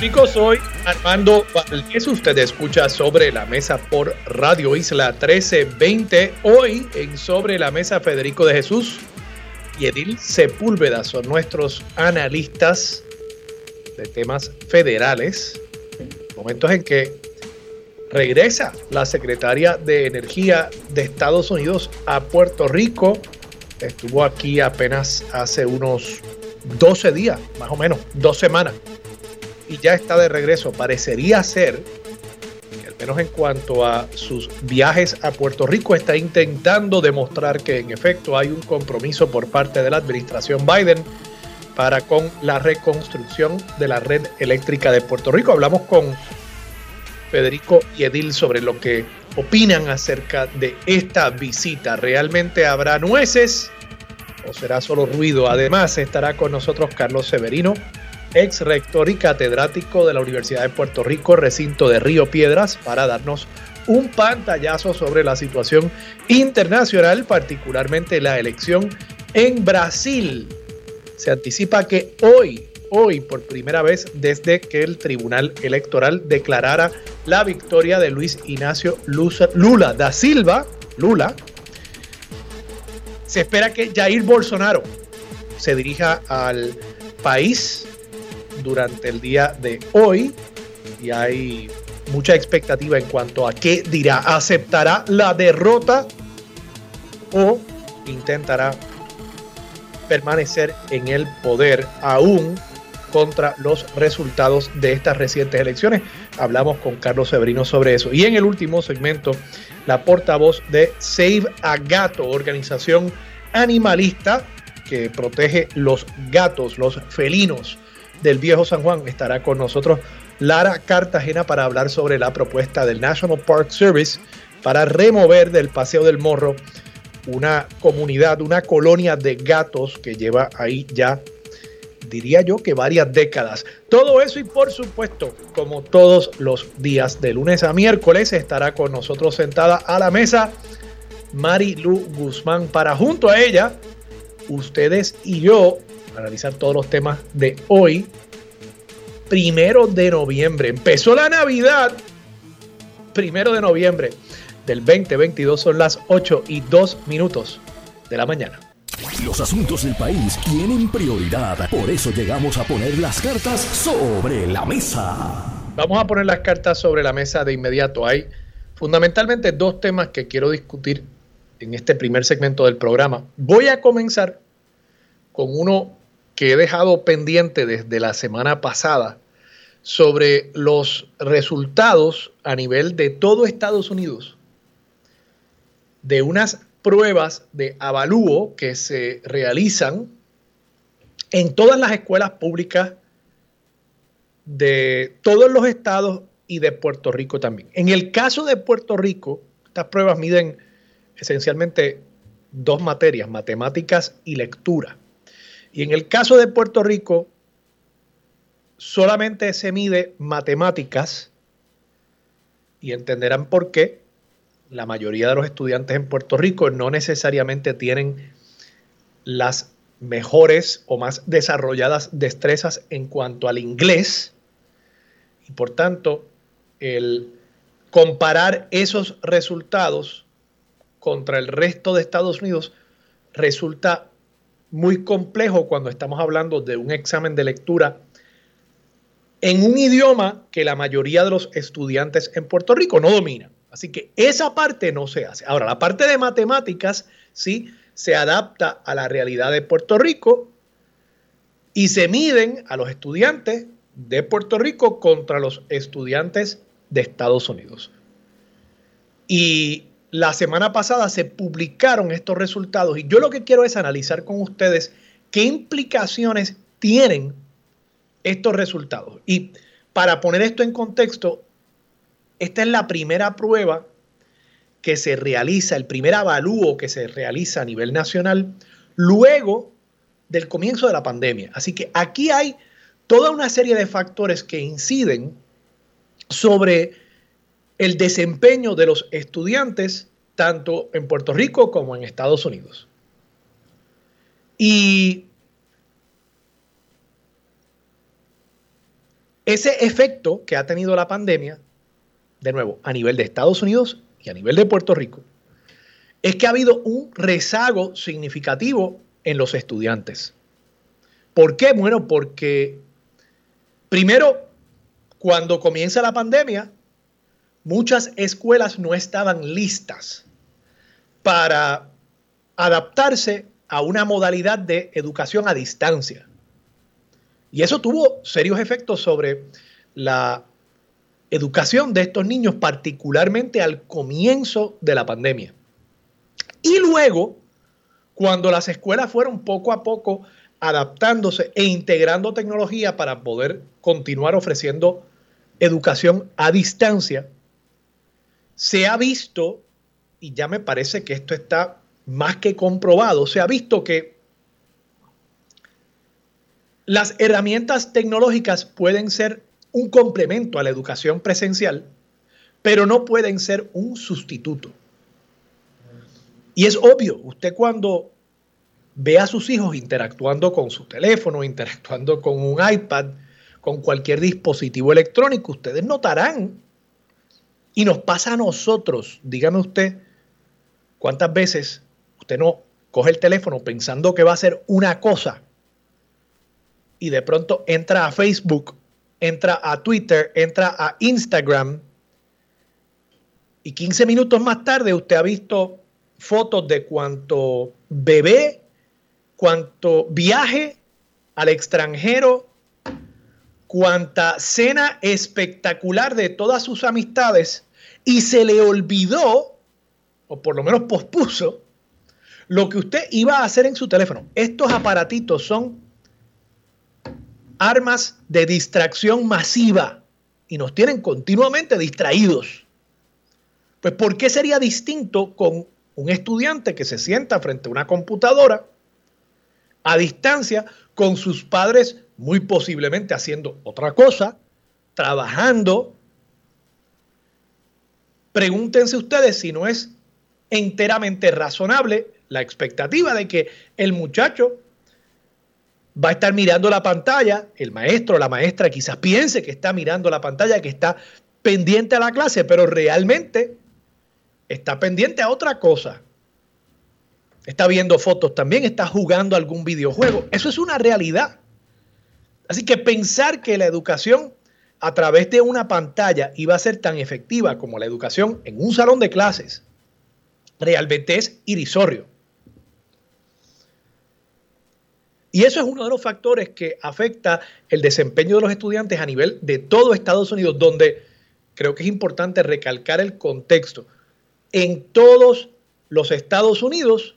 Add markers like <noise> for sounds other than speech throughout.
chicos. Soy Armando Valdés. Usted escucha Sobre la Mesa por Radio Isla 1320. Hoy en Sobre la Mesa, Federico de Jesús y Edil Sepúlveda son nuestros analistas de temas federales. Momentos en que regresa la secretaria de Energía de Estados Unidos a Puerto Rico. Estuvo aquí apenas hace unos 12 días, más o menos, dos semanas y ya está de regreso. Parecería ser, al menos en cuanto a sus viajes a Puerto Rico, está intentando demostrar que en efecto hay un compromiso por parte de la administración Biden para con la reconstrucción de la red eléctrica de Puerto Rico. Hablamos con Federico y Edil sobre lo que opinan acerca de esta visita. ¿Realmente habrá nueces o será solo ruido? Además, estará con nosotros Carlos Severino, ex rector y catedrático de la Universidad de Puerto Rico, recinto de Río Piedras, para darnos un pantallazo sobre la situación internacional, particularmente la elección en Brasil. Se anticipa que hoy, hoy por primera vez desde que el Tribunal Electoral declarara la victoria de Luis Ignacio Lula da Silva, Lula, se espera que Jair Bolsonaro se dirija al país durante el día de hoy y hay mucha expectativa en cuanto a qué dirá. ¿Aceptará la derrota o intentará permanecer en el poder aún contra los resultados de estas recientes elecciones? Hablamos con Carlos Severino sobre eso. Y en el último segmento, la portavoz de Save a Gato, organización animalista que protege los gatos, los felinos del Viejo San Juan. Estará con nosotros Lara Cartagena para hablar sobre la propuesta del National Park Service para remover del Paseo del Morro una comunidad, una colonia de gatos que lleva ahí ya, diría yo, que varias décadas. Todo eso y por supuesto, como todos los días de lunes a miércoles, estará con nosotros sentada a la mesa Mari Lu Guzmán para junto a ella, ustedes y yo analizar todos los temas de hoy, primero de noviembre. Empezó la Navidad, primero de noviembre del 2022, son las 8 y 2 minutos de la mañana. Los asuntos del país tienen prioridad, por eso llegamos a poner las cartas sobre la mesa. Vamos a poner las cartas sobre la mesa de inmediato. Hay fundamentalmente dos temas que quiero discutir en este primer segmento del programa. Voy a comenzar con uno que he dejado pendiente desde la semana pasada sobre los resultados a nivel de todo Estados Unidos de unas pruebas de avalúo que se realizan en todas las escuelas públicas de todos los estados y de Puerto Rico también. En el caso de Puerto Rico, estas pruebas miden esencialmente dos materias, matemáticas y lectura. Y en el caso de Puerto Rico, solamente se mide matemáticas y entenderán por qué la mayoría de los estudiantes en Puerto Rico no necesariamente tienen las mejores o más desarrolladas destrezas en cuanto al inglés. Y por tanto el comparar esos resultados contra el resto de Estados Unidos resulta muy complejo cuando estamos hablando de un examen de lectura en un idioma que la mayoría de los estudiantes en Puerto Rico no dominan. Así que esa parte no se hace. Ahora, la parte de matemáticas sí se adapta a la realidad de Puerto Rico y se miden a los estudiantes de Puerto Rico contra los estudiantes de Estados Unidos. Y la semana pasada se publicaron estos resultados y yo lo que quiero es analizar con ustedes qué implicaciones tienen estos resultados. Y para poner esto en contexto, esta es la primera prueba que se realiza, el primer avalúo que se realiza a nivel nacional luego del comienzo de la pandemia. Así que aquí hay toda una serie de factores que inciden sobre el desempeño de los estudiantes tanto en Puerto Rico como en Estados Unidos. Y ese efecto que ha tenido la pandemia, de nuevo, a nivel de Estados Unidos y a nivel de Puerto Rico, es que ha habido un rezago significativo en los estudiantes. ¿Por qué? Bueno, porque primero, cuando comienza la pandemia, muchas escuelas no estaban listas para adaptarse a una modalidad de educación a distancia. Y eso tuvo serios efectos sobre la educación de estos niños, particularmente al comienzo de la pandemia. Y luego, cuando las escuelas fueron poco a poco adaptándose e integrando tecnología para poder continuar ofreciendo educación a distancia, se ha visto, y ya me parece que esto está más que comprobado, se ha visto que las herramientas tecnológicas pueden ser un complemento a la educación presencial, pero no pueden ser un sustituto. Y es obvio, usted cuando ve a sus hijos interactuando con su teléfono, interactuando con un iPad, con cualquier dispositivo electrónico, ustedes notarán, y nos pasa a nosotros, dígame usted, cuántas veces usted no coge el teléfono pensando que va a ser una cosa y de pronto entra a Facebook, entra a Twitter, entra a Instagram y 15 minutos más tarde usted ha visto fotos de cuánto bebé, cuánto viaje al extranjero, cuánta cena espectacular de todas sus amistades y se le olvidó, o por lo menos pospuso, lo que usted iba a hacer en su teléfono. Estos aparatitos son armas de distracción masiva y nos tienen continuamente distraídos. Pues ¿por qué sería distinto con un estudiante que se sienta frente a una computadora a distancia con sus padres muy posiblemente haciendo otra cosa, trabajando? Pregúntense ustedes si no es enteramente razonable la expectativa de que el muchacho va a estar mirando la pantalla, el maestro la maestra quizás piense que está mirando la pantalla, que está pendiente a la clase, pero realmente está pendiente a otra cosa. Está viendo fotos también, está jugando algún videojuego. Eso es una realidad. Así que pensar que la educación a través de una pantalla iba a ser tan efectiva como la educación en un salón de clases, realmente es irrisorio. Y eso es uno de los factores que afecta el desempeño de los estudiantes a nivel de todo Estados Unidos, donde creo que es importante recalcar el contexto. En todos los Estados Unidos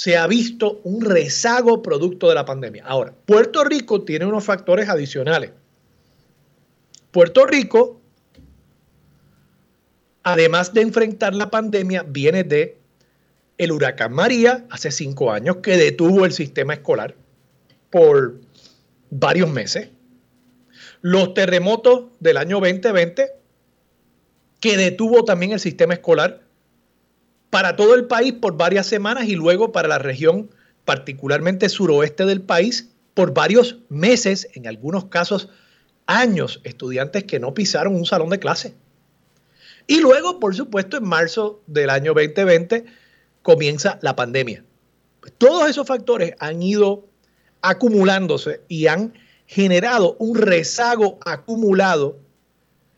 se ha visto un rezago producto de la pandemia. Ahora, Puerto Rico tiene unos factores adicionales. Puerto Rico, además de enfrentar la pandemia, viene de el huracán María hace cinco años que detuvo el sistema escolar por varios meses. Los terremotos del año 2020 que detuvo también el sistema escolar para todo el país por varias semanas y luego para la región particularmente suroeste del país por varios meses, en algunos casos años, estudiantes que no pisaron un salón de clase. Y luego, por supuesto, en marzo del año 2020, comienza la pandemia. Pues todos esos factores han ido acumulándose y han generado un rezago acumulado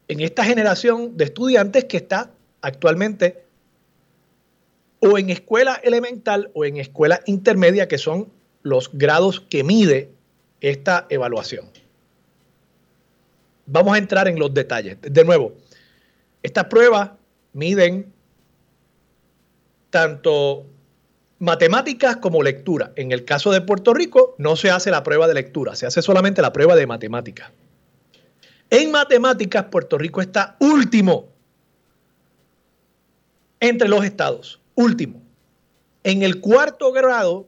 en esta generación de estudiantes que está actualmente o en escuela elemental o en escuela intermedia, que son los grados que mide esta evaluación. Vamos a entrar en los detalles. De nuevo, estas pruebas miden tanto matemáticas como lectura. En el caso de Puerto Rico no se hace la prueba de lectura, se hace solamente la prueba de matemáticas. En matemáticas, Puerto Rico está último entre los estados. Último. En el cuarto grado,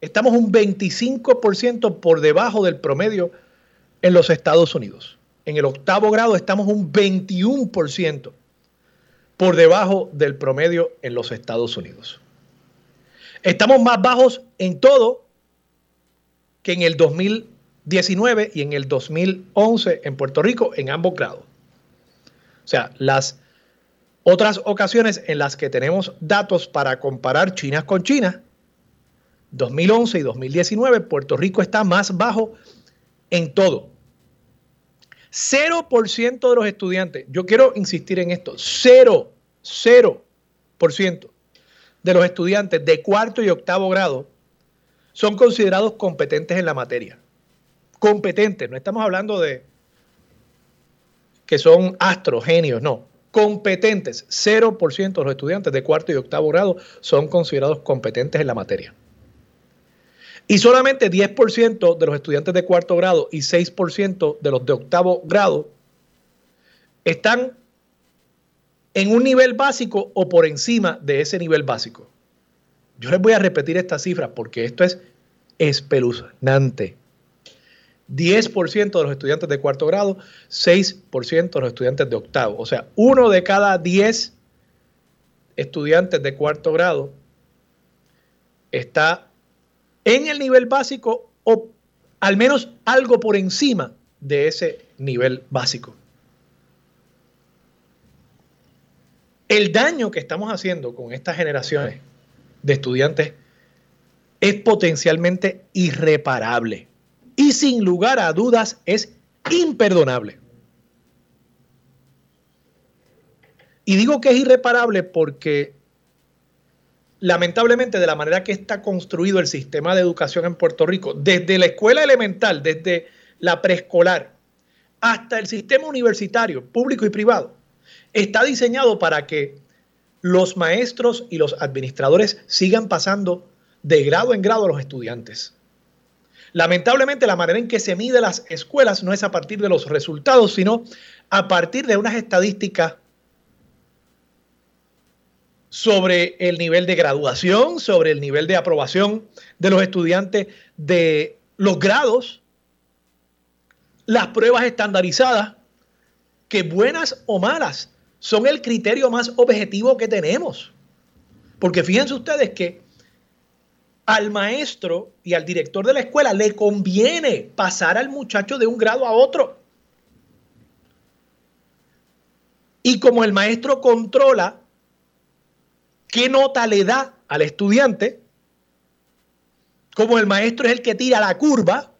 estamos un 25% por debajo del promedio en los Estados Unidos. En el octavo grado estamos un 21% por debajo del promedio en los Estados Unidos. Estamos más bajos en todo que en el 2019 y en el 2011 en Puerto Rico en ambos grados. O sea, las otras ocasiones en las que tenemos datos para comparar China con China, 2011 y 2019, Puerto Rico está más bajo en todo. 0% de los estudiantes, yo quiero insistir en esto, 0, 0% de los estudiantes de cuarto y octavo grado son considerados competentes en la materia. Competentes, no estamos hablando de que son astros, genios, no. Competentes, 0% de los estudiantes de cuarto y octavo grado son considerados competentes en la materia. Y solamente 10% de los estudiantes de cuarto grado y 6% de los de octavo grado están en un nivel básico o por encima de ese nivel básico. Yo les voy a repetir esta cifra porque esto es espeluznante. 10% de los estudiantes de cuarto grado, 6% de los estudiantes de octavo. O sea, uno de cada 10 estudiantes de cuarto grado está en el nivel básico o al menos algo por encima de ese nivel básico. El daño que estamos haciendo con estas generaciones de estudiantes es potencialmente irreparable y sin lugar a dudas es imperdonable. Y digo que es irreparable porque lamentablemente de la manera que está construido el sistema de educación en Puerto Rico, desde la escuela elemental, desde la preescolar, hasta el sistema universitario, público y privado, está diseñado para que los maestros y los administradores sigan pasando de grado en grado a los estudiantes. Lamentablemente la manera en que se mide las escuelas no es a partir de los resultados, sino a partir de unas estadísticas sobre el nivel de graduación, sobre el nivel de aprobación de los estudiantes de los grados, las pruebas estandarizadas, que buenas o malas son el criterio más objetivo que tenemos. Porque fíjense ustedes que al maestro y al director de la escuela le conviene pasar al muchacho de un grado a otro. Y como el maestro controla qué nota le da al estudiante, como el maestro es el que tira la curva,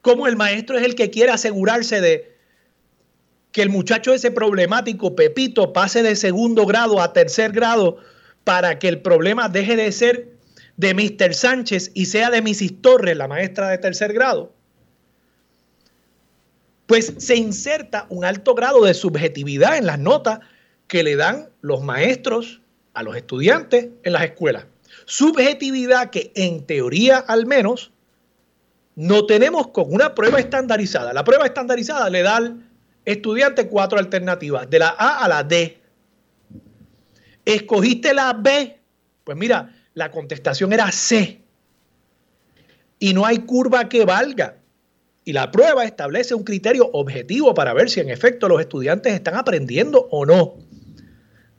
como el maestro es el que quiere asegurarse de que el muchacho ese problemático, Pepito, pase de segundo grado a tercer grado para que el problema deje de ser de Mr. Sánchez y sea de Mrs. Torres, la maestra de tercer grado, pues se inserta un alto grado de subjetividad en las notas que le dan los maestros a los estudiantes en las escuelas. Subjetividad que en teoría al menos no tenemos con una prueba estandarizada. La prueba estandarizada le da al estudiante cuatro alternativas, de la A a la D. ¿Escogiste la B? Pues mira, la contestación era C. Y no hay curva que valga. Y la prueba establece un criterio objetivo para ver si en efecto los estudiantes están aprendiendo o no.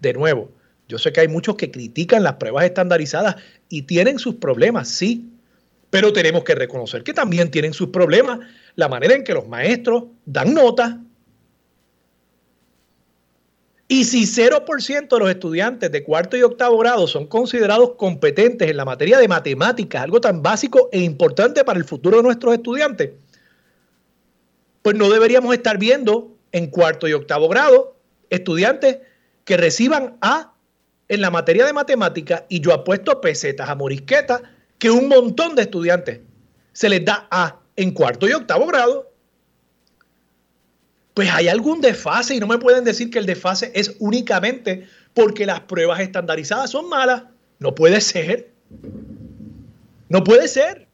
De nuevo, yo sé que hay muchos que critican las pruebas estandarizadas y tienen sus problemas, sí, pero tenemos que reconocer que también tienen sus problemas la manera en que los maestros dan notas y si 0% de los estudiantes de cuarto y octavo grado son considerados competentes en la materia de matemáticas, algo tan básico e importante para el futuro de nuestros estudiantes, pues no deberíamos estar viendo en cuarto y octavo grado estudiantes que reciban A en la materia de matemáticas y yo apuesto pesetas a morisquetas que un montón de estudiantes se les da A en cuarto y octavo grado pues hay algún desfase y no me pueden decir que el desfase es únicamente porque las pruebas estandarizadas son malas. No puede ser. No puede ser.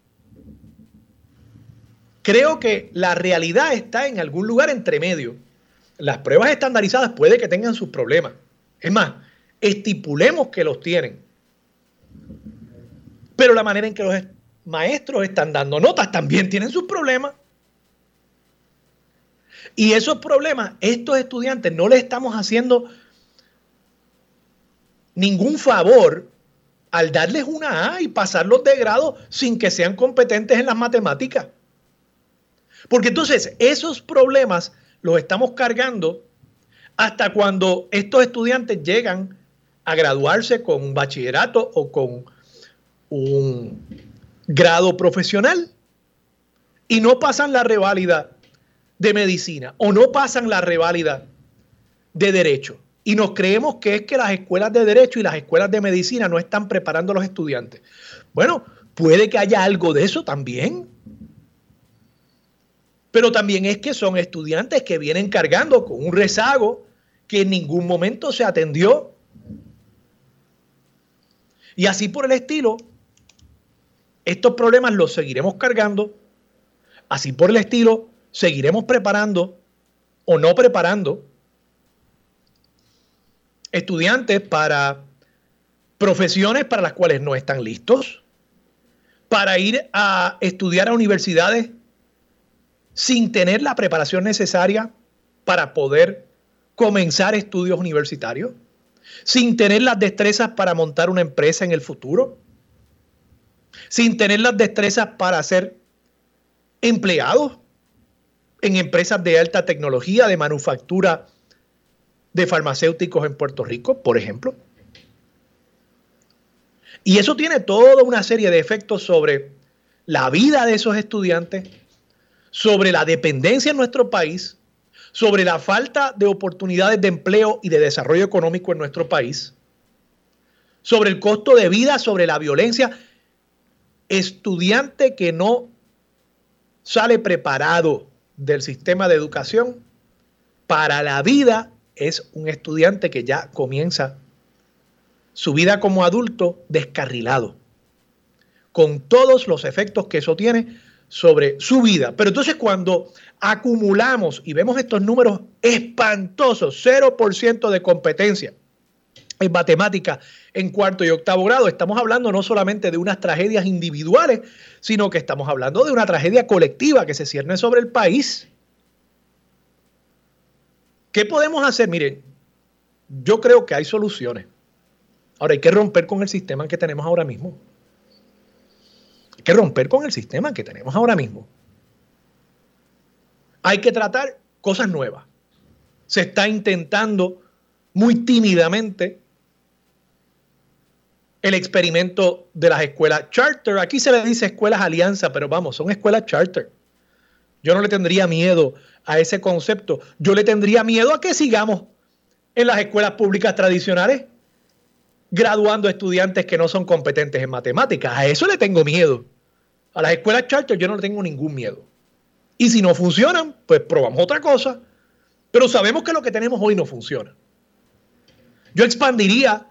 creo que la realidad está en algún lugar entre medio. Las pruebas estandarizadas puede que tengan sus problemas. Es más, estipulemos que los tienen. Pero la manera en que los maestros están dando notas también tienen sus problemas. Y esos problemas, estos estudiantes no les estamos haciendo ningún favor al darles una A y pasarlos de grado sin que sean competentes en las matemáticas. Porque entonces esos problemas los estamos cargando hasta cuando estos estudiantes llegan a graduarse con un bachillerato o con un grado profesional y no pasan la reválida de medicina o no pasan la reválida de derecho. Y nos creemos que es que las escuelas de derecho y las escuelas de medicina no están preparando a los estudiantes. Bueno, puede que haya algo de eso también. Pero también es que son estudiantes que vienen cargando con un rezago que en ningún momento se atendió. Y así por el estilo, estos problemas los seguiremos cargando. Así por el estilo, seguiremos preparando o no preparando estudiantes para profesiones para las cuales no están listos, para ir a estudiar a universidades sin tener la preparación necesaria para poder comenzar estudios universitarios, sin tener las destrezas para montar una empresa en el futuro, sin tener las destrezas para ser empleados en empresas de alta tecnología, de manufactura de farmacéuticos en Puerto Rico, por ejemplo. Y eso tiene toda una serie de efectos sobre la vida de esos estudiantes, sobre la dependencia en nuestro país, sobre la falta de oportunidades de empleo y de desarrollo económico en nuestro país, sobre el costo de vida, sobre la violencia. Estudiante que no sale preparado del sistema de educación para la vida es un estudiante que ya comienza su vida como adulto descarrilado, con todos los efectos que eso tiene sobre su vida. Pero entonces cuando acumulamos y vemos estos números espantosos, 0% de competencia en matemática en cuarto y octavo grado, estamos hablando no solamente de unas tragedias individuales, sino que estamos hablando de una tragedia colectiva que se cierne sobre el país. ¿Qué podemos hacer? Miren, yo creo que hay soluciones. Ahora hay que romper con el sistema que tenemos ahora mismo. Hay que romper con el sistema que tenemos ahora mismo. Hay que tratar cosas nuevas. Se está intentando muy tímidamente el experimento de las escuelas charter. Aquí se le dice escuelas alianza, pero vamos, son escuelas charter. Yo no le tendría miedo a ese concepto. Yo le tendría miedo a que sigamos en las escuelas públicas tradicionales graduando estudiantes que no son competentes en matemáticas. A eso le tengo miedo. A las escuelas charter yo no le tengo ningún miedo. Y si no funcionan, pues probamos otra cosa. Pero sabemos que lo que tenemos hoy no funciona. Yo expandiría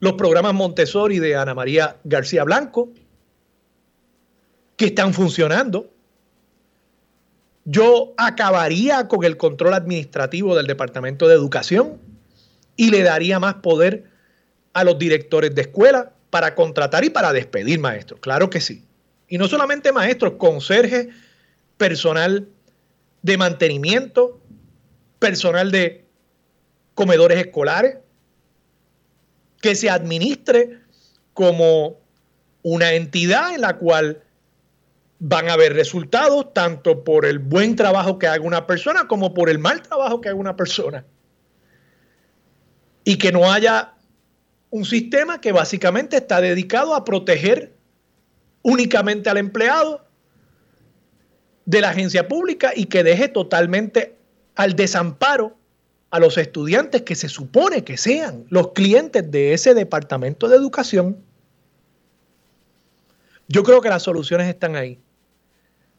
los programas Montessori de Ana María García Blanco, que están funcionando. Yo acabaría con el control administrativo del Departamento de Educación y le daría más poder a los directores de escuela para contratar y para despedir maestros. Claro que sí. Y no solamente maestros, conserjes, personal de mantenimiento, personal de comedores escolares, que se administre como una entidad en la cual van a haber resultados tanto por el buen trabajo que haga una persona como por el mal trabajo que haga una persona. Y que no haya un sistema que básicamente está dedicado a proteger únicamente al empleado de la agencia pública y que deje totalmente al desamparo a los estudiantes que se supone que sean los clientes de ese departamento de educación. Yo creo que las soluciones están ahí.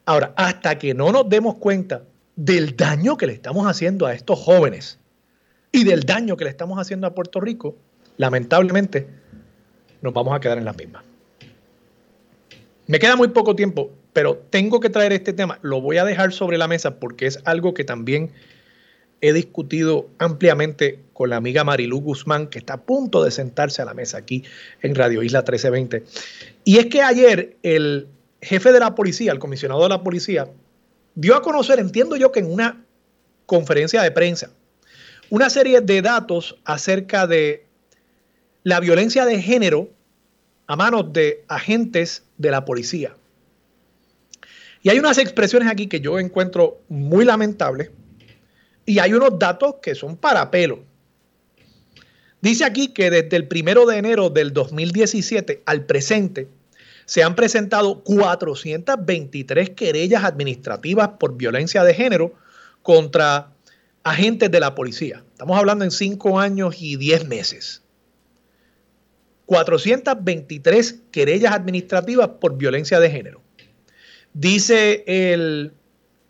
Ahora, hasta que no nos demos cuenta del daño que le estamos haciendo a estos jóvenes y del daño que le estamos haciendo a Puerto Rico, lamentablemente nos vamos a quedar en la misma. Me queda muy poco tiempo pero tengo que traer este tema. Lo voy a dejar sobre la mesa porque es algo que también he discutido ampliamente con la amiga Marilu Guzmán, que está a punto de sentarse a la mesa aquí en Radio Isla 1320. Y es que ayer el jefe de la policía, el comisionado de la policía, dio a conocer, entiendo yo que en una conferencia de prensa, una serie de datos acerca de la violencia de género a manos de agentes de la policía. Y hay unas expresiones aquí que yo encuentro muy lamentables y hay unos datos que son para pelo. Dice aquí que desde el primero de enero del 2017 al presente se han presentado 423 querellas administrativas por violencia de género contra agentes de la policía. Estamos hablando en cinco años y diez meses. 423 querellas administrativas por violencia de género. Dice el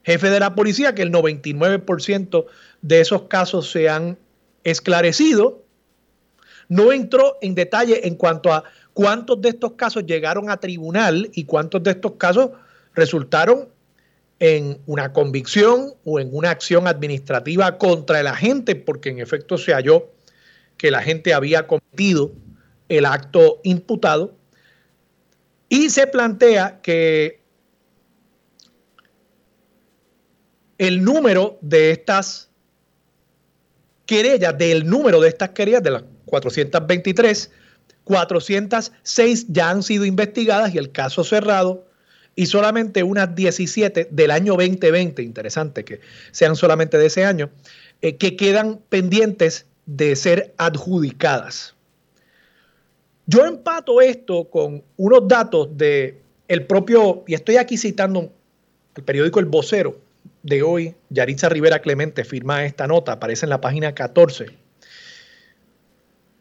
jefe de la policía que el 99% de esos casos se han esclarecido. No entró en detalle en cuanto a cuántos de estos casos llegaron a tribunal y cuántos de estos casos resultaron en una convicción o en una acción administrativa contra el agente, porque en efecto se halló que la gente había cometido el acto imputado. Y se plantea que el número de estas querellas, del número de estas querellas, de las 423, 406 ya han sido investigadas y el caso cerrado, y solamente unas 17 del año 2020, interesante que sean solamente de ese año, eh, que quedan pendientes de ser adjudicadas. Yo empato esto con unos datos de el propio, y estoy aquí citando el periódico El Vocero, de hoy, Yaritza Rivera Clemente firma esta nota, aparece en la página 14.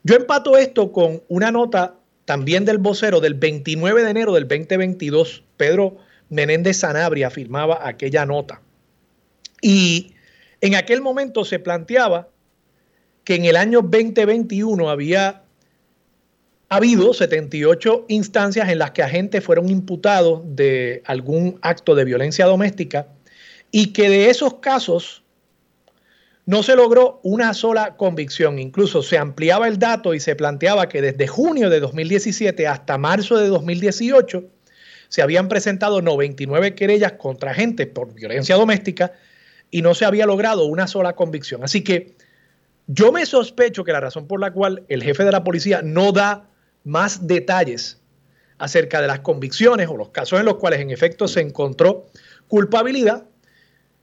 Yo empato esto con una nota también del vocero del 29 de enero del 2022. Pedro Menéndez Sanabria firmaba aquella nota. Y en aquel momento se planteaba que en el año 2021 había habido 78 instancias en las que agentes fueron imputados de algún acto de violencia doméstica y que de esos casos no se logró una sola convicción. Incluso se ampliaba el dato y se planteaba que desde junio de 2017 hasta marzo de 2018 se habían presentado 99 querellas contra agentes por violencia doméstica y no se había logrado una sola convicción. Así que yo me sospecho que la razón por la cual el jefe de la policía no da más detalles acerca de las convicciones o los casos en los cuales en efecto se encontró culpabilidad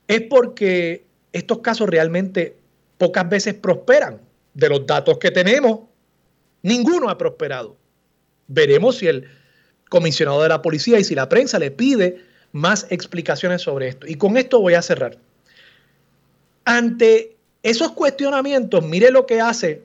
es porque estos casos realmente pocas veces prosperan. De los datos que tenemos, ninguno ha prosperado. Veremos si el comisionado de la policía y si la prensa le pide más explicaciones sobre esto. Y con esto voy a cerrar. Ante esos cuestionamientos, mire lo que hace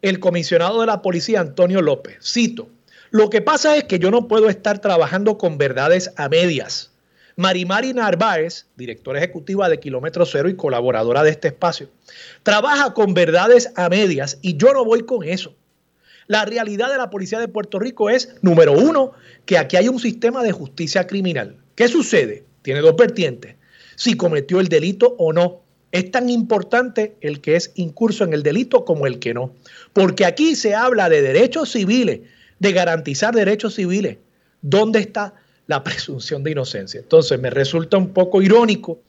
el comisionado de la policía, Antonio López. Cito, lo que pasa es que yo no puedo estar trabajando con verdades a medias. Marimari Narváez, directora ejecutiva de Kilómetro Cero y colaboradora de este espacio, trabaja con verdades a medias y yo no voy con eso. La realidad de la policía de Puerto Rico es, número uno, que aquí hay un sistema de justicia criminal. ¿Qué sucede? Tiene dos vertientes. Si cometió el delito o no. Es tan importante el que es incurso en el delito como el que no. Porque aquí se habla de derechos civiles, de garantizar derechos civiles. ¿Dónde está la presunción de inocencia. Entonces me resulta un poco irónico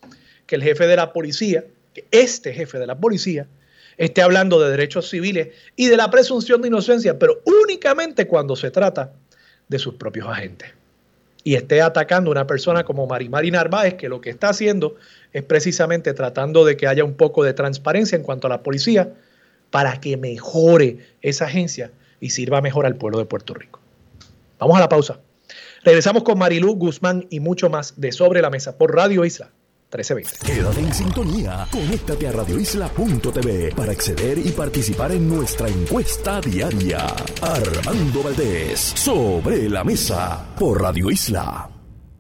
que el jefe de la policía, que este jefe de la policía, esté hablando de derechos civiles y de la presunción de inocencia, pero únicamente cuando se trata de sus propios agentes. Y esté atacando a una persona como Marimari Narváez, que lo que está haciendo es precisamente tratando de que haya un poco de transparencia en cuanto a la policía para que mejore esa agencia y sirva mejor al pueblo de Puerto Rico. Vamos a la pausa. Regresamos con Marilú Guzmán y mucho más de Sobre la Mesa por Radio Isla 1320. Quédate en sintonía. Conéctate a radioisla.tv para acceder y participar en nuestra encuesta diaria. Armando Valdés, Sobre la Mesa por Radio Isla.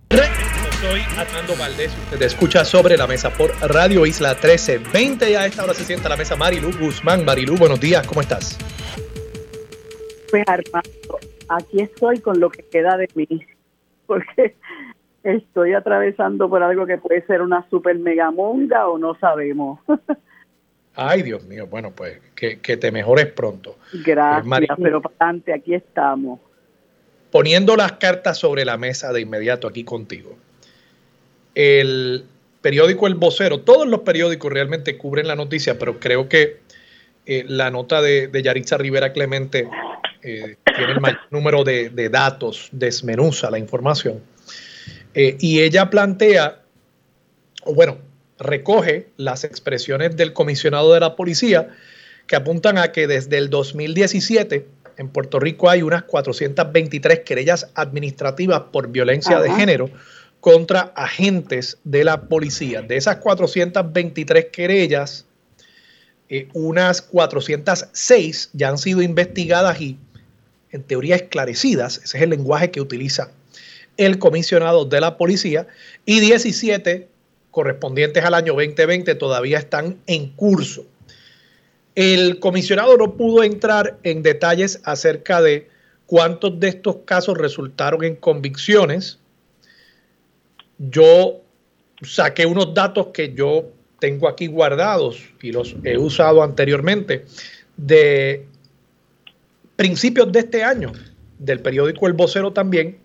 Soy Armando Valdés. Usted escucha sobre la mesa por Radio Isla 1320. Y a esta hora se sienta la mesa Marilu Guzmán. Marilu, buenos días, ¿cómo estás? Pues Armando, aquí estoy con lo que queda de mí <laughs> porque estoy atravesando por algo que puede ser una super mega monga o no sabemos. <laughs> Ay, Dios mío, bueno, pues que, te mejores pronto. Gracias, pero para adelante, aquí estamos. Poniendo las cartas sobre la mesa de inmediato aquí contigo. El periódico El Vocero, todos los periódicos realmente cubren la noticia, pero creo que eh, la nota de, de, Yaritza Rivera Clemente eh, tiene el mayor número de, de datos, desmenuza la información. Eh, y ella plantea, o bueno, recoge las expresiones del comisionado de la policía que apuntan a que desde el 2017 en Puerto Rico hay unas 423 querellas administrativas por violencia de género contra agentes de la policía. De esas 423 querellas, eh, unas 406 ya han sido investigadas y en teoría esclarecidas. Ese es el lenguaje que utiliza el comisionado de la policía y 17 correspondientes al año 2020 todavía están en curso. El comisionado no pudo entrar en detalles acerca de cuántos de estos casos resultaron en convicciones. Yo saqué unos datos que yo tengo aquí guardados y los he usado anteriormente de principios de este año, del periódico El Vocero también,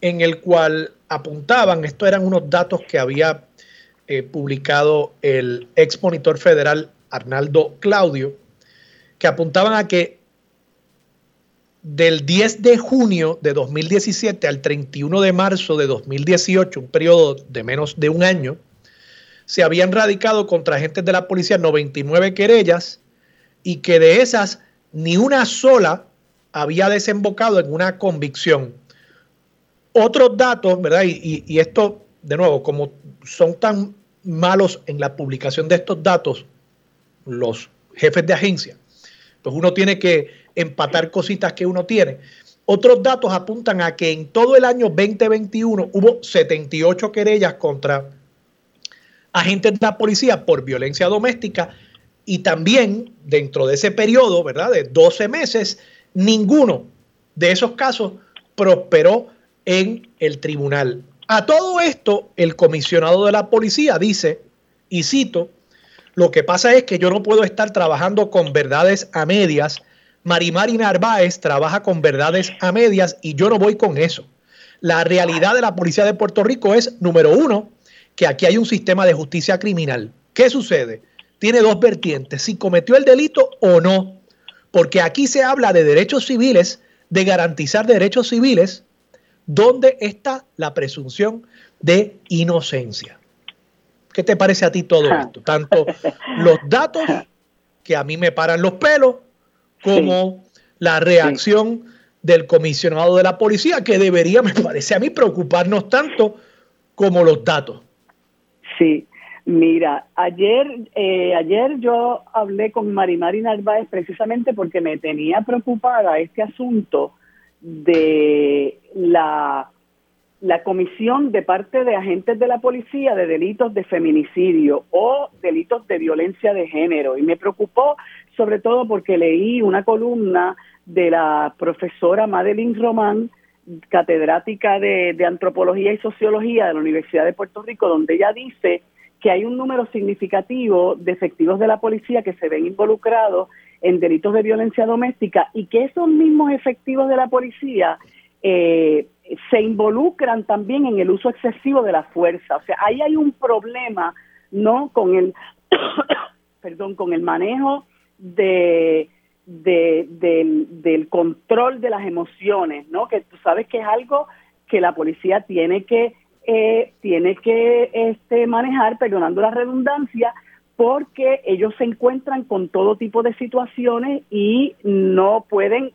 en el cual apuntaban, estos eran unos datos que había eh, publicado el ex monitor federal Arnaldo Claudio, que apuntaban a que del 10 de junio de 2017 al 31 de marzo de 2018, un periodo de menos de un año, se habían radicado contra agentes de la policía 99 querellas y que de esas ni una sola había desembocado en una convicción. Otros datos, ¿verdad? Y, esto, de nuevo, como son tan malos en la publicación de estos datos, los jefes de agencia, pues uno tiene que empatar cositas que uno tiene. Otros datos apuntan a que en todo el año 2021 hubo 78 querellas contra agentes de la policía por violencia doméstica y también dentro de ese periodo, ¿verdad? De 12 meses, ninguno de esos casos prosperó en el tribunal. A todo esto, el comisionado de la policía dice, y cito, lo que pasa es que yo no puedo estar trabajando con verdades a medias. Marimari Narváez trabaja con verdades a medias y yo no voy con eso. La realidad de la policía de Puerto Rico es, número uno, que aquí hay un sistema de justicia criminal. ¿Qué sucede? Tiene dos vertientes, si cometió el delito o no. Porque aquí se habla de derechos civiles, de garantizar derechos civiles, ¿Dónde está la presunción de inocencia? ¿Qué te parece a ti todo esto? Tanto <laughs> los datos que a mí me paran los pelos, como la reacción del comisionado de la policía, que debería, me parece a mí, preocuparnos tanto como los datos. Sí, mira, ayer, eh, ayer yo hablé con Marimari Narváez precisamente porque me tenía preocupada este asunto de la, la comisión de parte de agentes de la policía de delitos de feminicidio o delitos de violencia de género. Y me preocupó sobre todo porque leí una columna de la profesora Madeline Román, catedrática de, de antropología y sociología de la Universidad de Puerto Rico, donde ella dice que hay un número significativo de efectivos de la policía que se ven involucrados en delitos de violencia doméstica y que esos mismos efectivos de la policía eh, se involucran también en el uso excesivo de la fuerza. O sea, ahí hay un problema, ¿no? Con el, <coughs> perdón, con el manejo de, de, del, del control de las emociones, ¿no? Que tú sabes que es algo que la policía tiene que eh, tiene que este, manejar, perdonando la redundancia, porque ellos se encuentran con todo tipo de situaciones y no pueden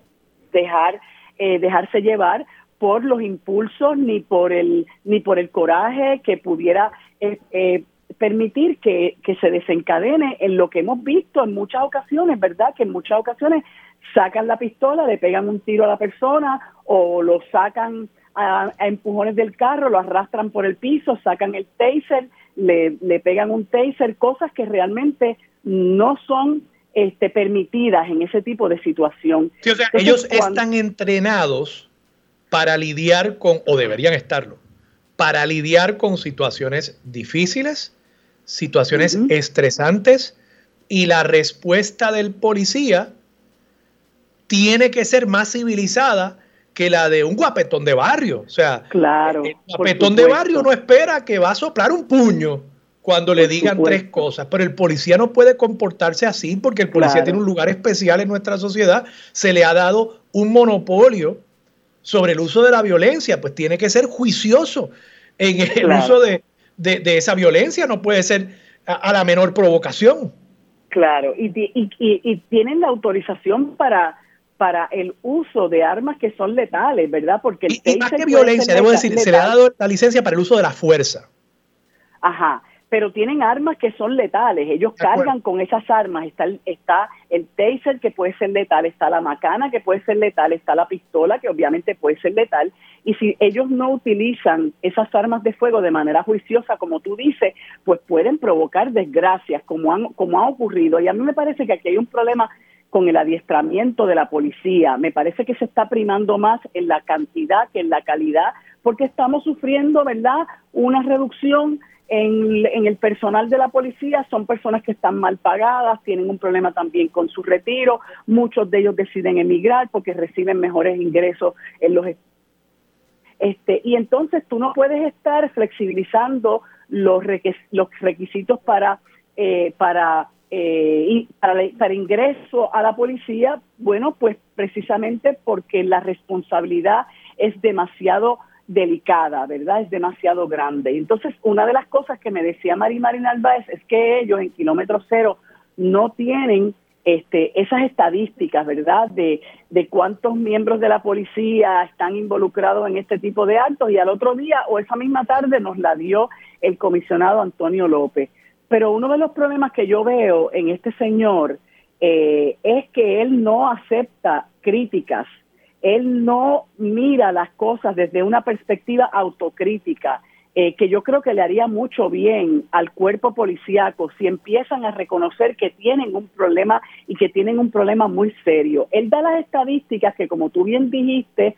dejar eh, dejarse llevar por los impulsos ni por el ni por el coraje que pudiera eh, eh, permitir que, que se desencadene en lo que hemos visto en muchas ocasiones, ¿verdad? Que en muchas ocasiones sacan la pistola, le pegan un tiro a la persona o lo sacan a, a empujones del carro, lo arrastran por el piso, sacan el taser le, le pegan un taser, cosas que realmente no son este, permitidas en ese tipo de situación. Sí, o sea, ellos están entrenados para lidiar con, o deberían estarlo, para lidiar con situaciones difíciles, situaciones estresantes y la respuesta del policía tiene que ser más civilizada que la de un guapetón de barrio. O sea, claro, el guapetón de barrio no espera que va a soplar un puño cuando le digan tres cosas, pero el policía no puede comportarse así porque el policía tiene un lugar especial en nuestra sociedad, se le ha dado un monopolio sobre el uso de la violencia, pues tiene que ser juicioso en el uso de, esa violencia, no puede ser a, la menor provocación. Claro, y, y tienen la autorización para para el uso de armas que son letales, ¿verdad? Porque el y, más que violencia, debo decir, se le ha dado la licencia para el uso de la fuerza. Ajá, pero tienen armas que son letales, ellos cargan con esas armas, está el, está el taser que puede ser letal, está la macana que puede ser letal, está la pistola que obviamente puede ser letal, y si ellos no utilizan esas armas de fuego de manera juiciosa, como tú dices, pues pueden provocar desgracias, como, han, como ha ocurrido, y a mí me parece que aquí hay un problema con el adiestramiento de la policía. Me parece que se está primando más en la cantidad que en la calidad, porque estamos sufriendo, ¿verdad?, una reducción en, el personal de la policía. Son personas que están mal pagadas, tienen un problema también con su retiro. Muchos de ellos deciden emigrar porque reciben mejores ingresos en los este, y entonces tú no puedes estar flexibilizando los, los requisitos para, eh, para eh, para, para, ingreso a la policía, bueno, pues precisamente porque la responsabilidad es demasiado delicada, ¿verdad? Es demasiado grande. Entonces, una de las cosas que me decía Mari Marina Álvarez es que ellos en kilómetro cero no tienen este, esas estadísticas, ¿verdad? De, de cuántos miembros de la policía están involucrados en este tipo de actos y al otro día o esa misma tarde nos la dio el comisionado Antonio López. Pero uno de los problemas que yo veo en este señor eh, es que él no acepta críticas, él no mira las cosas desde una perspectiva autocrítica, eh, que yo creo que le haría mucho bien al cuerpo policíaco si empiezan a reconocer que tienen un problema y que tienen un problema muy serio. Él da las estadísticas que, como tú bien dijiste,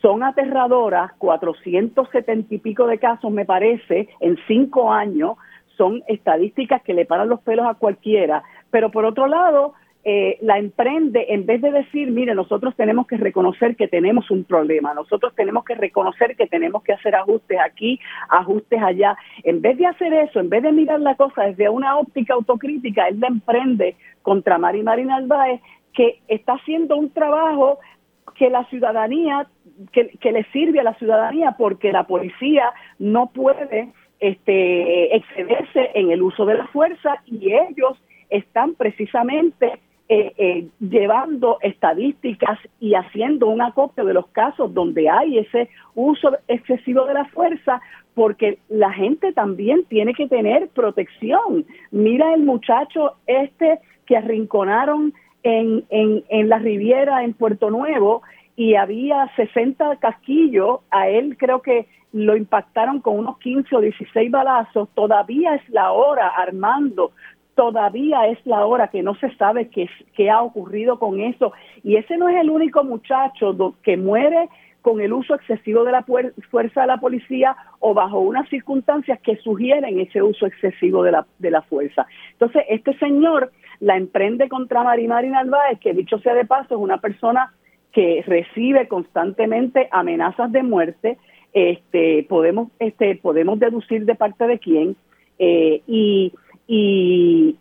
son aterradoras, 470 y pico de casos, me parece, en cinco años, son estadísticas que le paran los pelos a cualquiera, pero por otro lado, eh, la emprende, en vez de decir, mire, nosotros tenemos que reconocer que tenemos un problema, nosotros tenemos que reconocer que tenemos que hacer ajustes aquí, ajustes allá, en vez de hacer eso, en vez de mirar la cosa desde una óptica autocrítica, él la emprende contra Mari Marina Albaez, que está haciendo un trabajo que la ciudadanía, que, que le sirve a la ciudadanía, porque la policía no puede este, excederse en el uso de la fuerza y ellos están precisamente eh, eh, llevando estadísticas y haciendo un acopio de los casos donde hay ese uso excesivo de la fuerza, porque la gente también tiene que tener protección. Mira el muchacho este que arrinconaron en, en, en la Riviera en Puerto Nuevo y había 60 casquillos, a él creo que lo impactaron con unos 15 o 16 balazos, todavía es la hora, Armando, todavía es la hora que no se sabe qué, qué ha ocurrido con eso. Y ese no es el único muchacho que muere con el uso excesivo de la fuerza de la policía o bajo unas circunstancias que sugieren ese uso excesivo de la, de la fuerza. Entonces, este señor la emprende contra Marimari Narváez, que dicho sea de paso, es una persona que recibe constantemente amenazas de muerte, este, podemos, este, podemos deducir de parte de quién, eh, y, y,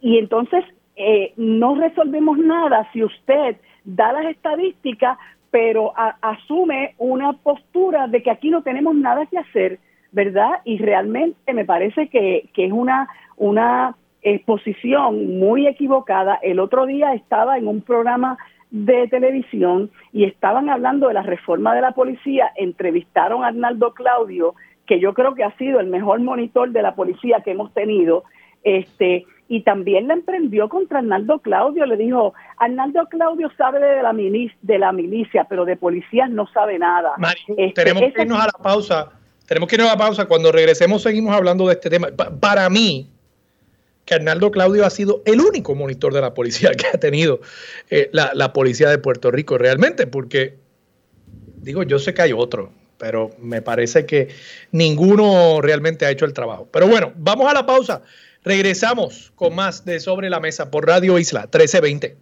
y entonces eh, no resolvemos nada si usted da las estadísticas, pero asume una postura de que aquí no tenemos nada que hacer, ¿verdad? Y realmente me parece que, que es una, una exposición muy equivocada. El otro día estaba en un programa de televisión y estaban hablando de la reforma de la policía, entrevistaron a Arnaldo Claudio, que yo creo que ha sido el mejor monitor de la policía que hemos tenido, este, y también la emprendió contra Arnaldo Claudio, le dijo, Arnaldo Claudio sabe de la, milicia, de la milicia, pero de policías no sabe nada. Este, tenemos que irnos a la pausa, tenemos que irnos a la pausa, cuando regresemos seguimos hablando de este tema. para mí, que Arnaldo Claudio ha sido el único monitor de la policía que ha tenido eh, la, policía de Puerto Rico realmente, porque digo, yo sé que hay otro, pero me parece que ninguno realmente ha hecho el trabajo. Pero bueno, vamos a la pausa. Regresamos con más de Sobre la Mesa por Radio Isla 1320.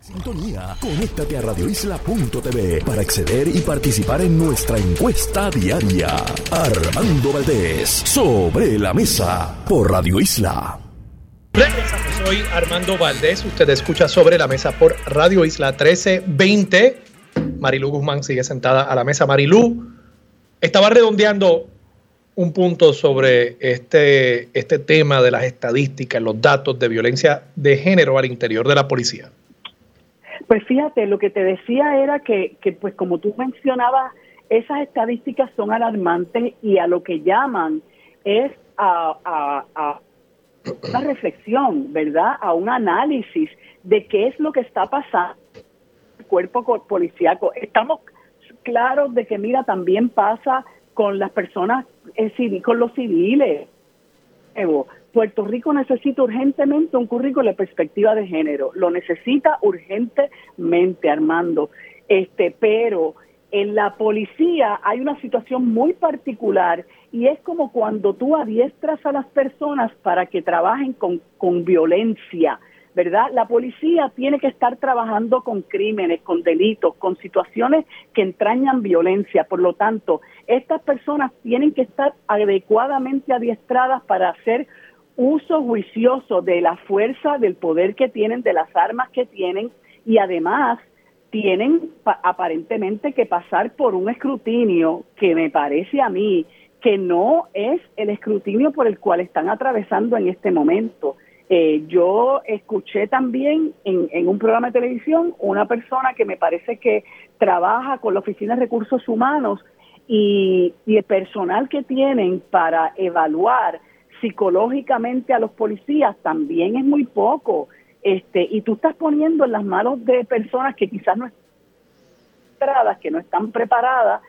Sintonía, conéctate a radioisla.tv para acceder y participar en nuestra encuesta diaria. Armando Valdés, sobre la mesa por Radio Isla. Regresamos, soy Armando Valdés, usted escucha sobre la mesa por Radio Isla 1320. Marilú Guzmán sigue sentada a la mesa. Marilú, estaba redondeando un punto sobre este, este tema de las estadísticas, los datos de violencia de género al interior de la policía. Pues fíjate, lo que te decía era que, que pues como tú mencionabas, esas estadísticas son alarmantes y a lo que llaman es a, a una reflexión, ¿verdad? A un análisis de qué es lo que está pasando en el cuerpo policíaco. Estamos claros de que, mira, también pasa con las personas, eh, con los civiles. Puerto Rico necesita urgentemente un currículo de perspectiva de género, lo necesita urgentemente, Armando. Este, pero en la policía hay una situación muy particular y es como cuando tú adiestras a las personas para que trabajen con, con violencia, ¿verdad? La policía tiene que estar trabajando con crímenes, con delitos, con situaciones que entrañan violencia. Por lo tanto, estas personas tienen que estar adecuadamente adiestradas para hacer uso juicioso de la fuerza, del poder que tienen, de las armas que tienen y además tienen aparentemente que pasar por un escrutinio que me parece a mí que no es el escrutinio por el cual están atravesando en este momento. Eh, yo escuché también en, en, un programa de televisión una persona que me parece que trabaja con la Oficina de Recursos Humanos y, el personal que tienen para evaluar psicológicamente a los policías también es muy poco. Este, y tú estás poniendo en las manos de personas que quizás no están preparadas, que no están preparadas,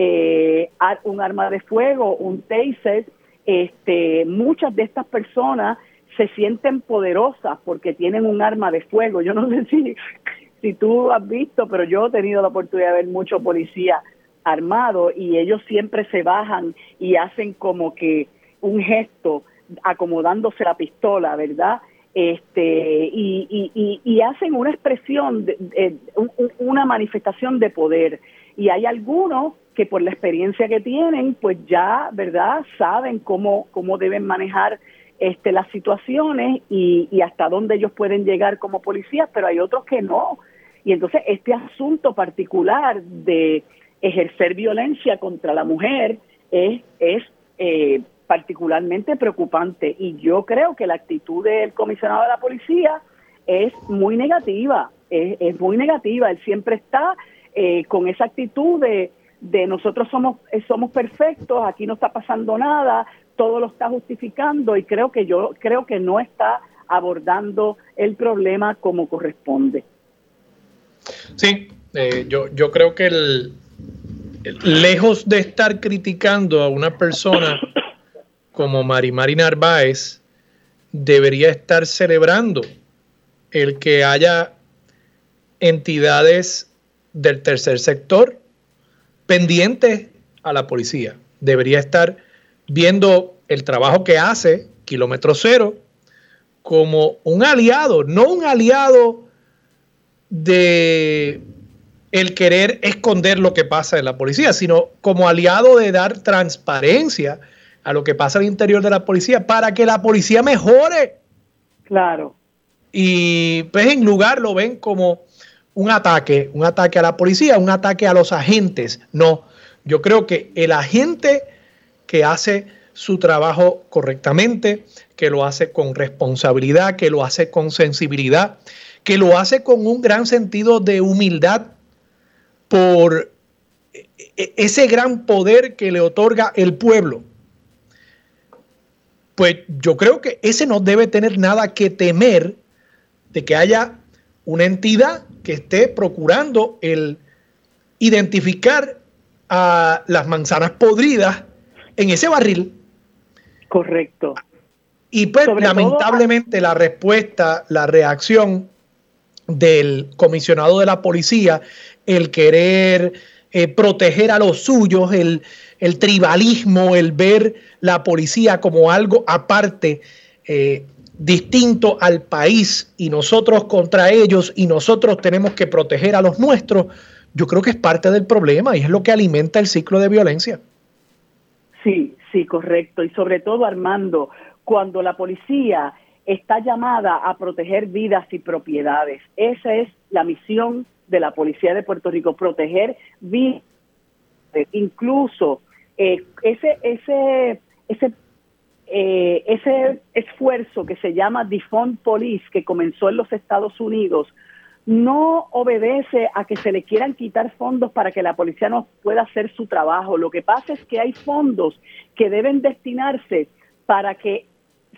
eh, un arma de fuego, un taser, este, muchas de estas personas se sienten poderosas porque tienen un arma de fuego. Yo no sé <laughs> si, si tú has visto, pero yo he tenido la oportunidad de ver muchos policías armados y ellos siempre se bajan y hacen como que un gesto acomodándose la pistola, ¿verdad? Este, y, hacen una expresión, de, una manifestación de poder. Y hay algunos que por la experiencia que tienen, pues ya, ¿verdad?, saben cómo, cómo deben manejar este, las situaciones y, y hasta dónde ellos pueden llegar como policías, pero hay otros que no. Y entonces este asunto particular de ejercer violencia contra la mujer es, es eh, particularmente preocupante y yo creo que la actitud del comisionado de la policía es muy negativa, es, muy negativa, él siempre está eh, con esa actitud de, de nosotros somos, eh, somos perfectos, aquí no está pasando nada, todo lo está justificando y creo que yo creo que no está abordando el problema como corresponde. Sí, eh, yo, yo creo que el, lejos de estar criticando a una persona como Marimari Narváez debería estar celebrando el que haya entidades del tercer sector pendientes a la policía. Debería estar viendo el trabajo que hace Kilómetro Cero como un aliado, no un aliado de el querer esconder lo que pasa en la policía, sino como aliado de dar transparencia a lo que pasa al interior de la policía para que la policía mejore. Claro. Y pues en lugar lo ven como un ataque, un ataque a la policía, un ataque a los agentes. No, yo creo que el agente que hace su trabajo correctamente, que lo hace con responsabilidad, que lo hace con sensibilidad, que lo hace con un gran sentido de humildad por e-, e-, ese gran poder que le otorga el pueblo pues yo creo que ese no debe tener nada que temer de que haya una entidad que esté procurando el identificar a las manzanas podridas en ese barril. Correcto. Y pues lamentablemente la respuesta, la reacción del comisionado de la policía, el querer eh, proteger a los suyos, el, el, tribalismo, el ver la policía como algo aparte, eh, distinto al país y nosotros contra ellos y nosotros tenemos que proteger a los nuestros, yo creo que es parte del problema y es lo que alimenta el ciclo de violencia. Sí, sí, correcto. Y sobre todo, Armando, cuando la policía está llamada a proteger vidas y propiedades. Esa es la misión de la Policía de Puerto Rico, proteger vidas. Incluso eh, ese, ese, ese, eh, ese esfuerzo que se llama Defund Police, que comenzó en los Estados Unidos, no obedece a que se le quieran quitar fondos para que la policía no pueda hacer su trabajo. Lo que pasa es que hay fondos que deben destinarse para que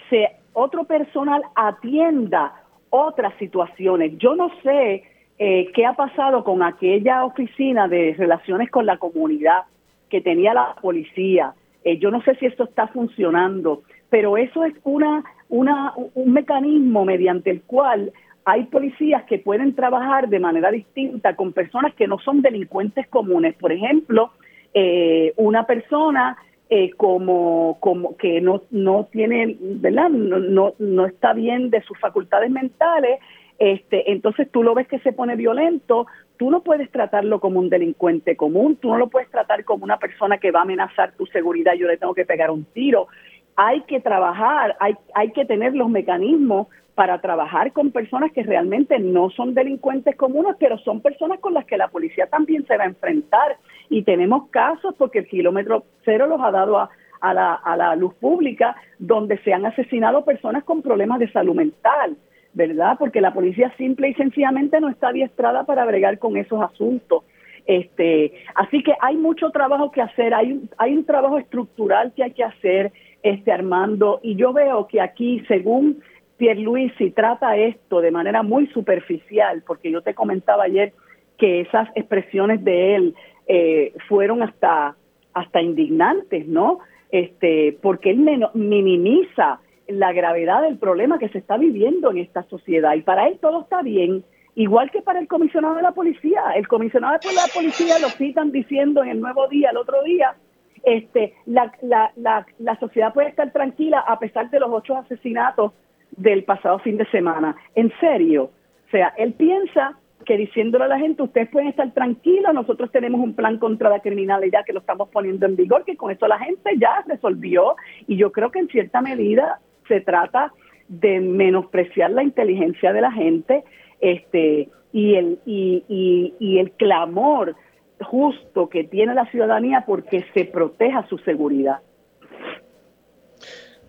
se, otro personal atienda otras situaciones. Yo no sé eh, qué ha pasado con aquella oficina de relaciones con la comunidad que tenía la policía. Eh, yo no sé si esto está funcionando, pero eso es una, una, un mecanismo mediante el cual hay policías que pueden trabajar de manera distinta con personas que no son delincuentes comunes. Por ejemplo, eh, una persona eh, como, como que no, no tiene, ¿verdad? No, no, no está bien de sus facultades mentales, este, entonces tú lo ves que se pone violento, tú no puedes tratarlo como un delincuente común, tú no lo puedes tratar como una persona que va a amenazar tu seguridad, yo le tengo que pegar un tiro. Hay que trabajar, hay, hay que tener los mecanismos para trabajar con personas que realmente no son delincuentes comunes, pero son personas con las que la policía también se va a enfrentar. Y tenemos casos, porque el kilómetro cero los ha dado a, la, a la luz pública, donde se han asesinado personas con problemas de salud mental, ¿verdad? Porque la policía simple y sencillamente no está adiestrada para bregar con esos asuntos. Este, así que hay mucho trabajo que hacer, hay, hay un trabajo estructural que hay que hacer, este Armando, y yo veo que aquí, según Pierluisi trata esto de manera muy superficial, porque yo te comentaba ayer que esas expresiones de él eh, fueron hasta, hasta indignantes, ¿no? Este, porque él minimiza la gravedad del problema que se está viviendo en esta sociedad y para él todo está bien, igual que para el comisionado de la policía. El comisionado de la policía lo citan diciendo en el nuevo día, el otro día, este, la, la, la, la sociedad puede estar tranquila a pesar de los ocho asesinatos del pasado fin de semana. En serio. O sea, él piensa que diciéndole a la gente, ustedes pueden estar tranquilos, nosotros tenemos un plan contra la criminalidad que lo estamos poniendo en vigor, que con eso la gente ya resolvió. Y yo creo que en cierta medida se trata de menospreciar la inteligencia de la gente este y el y, y, y el clamor justo que tiene la ciudadanía porque se proteja su seguridad.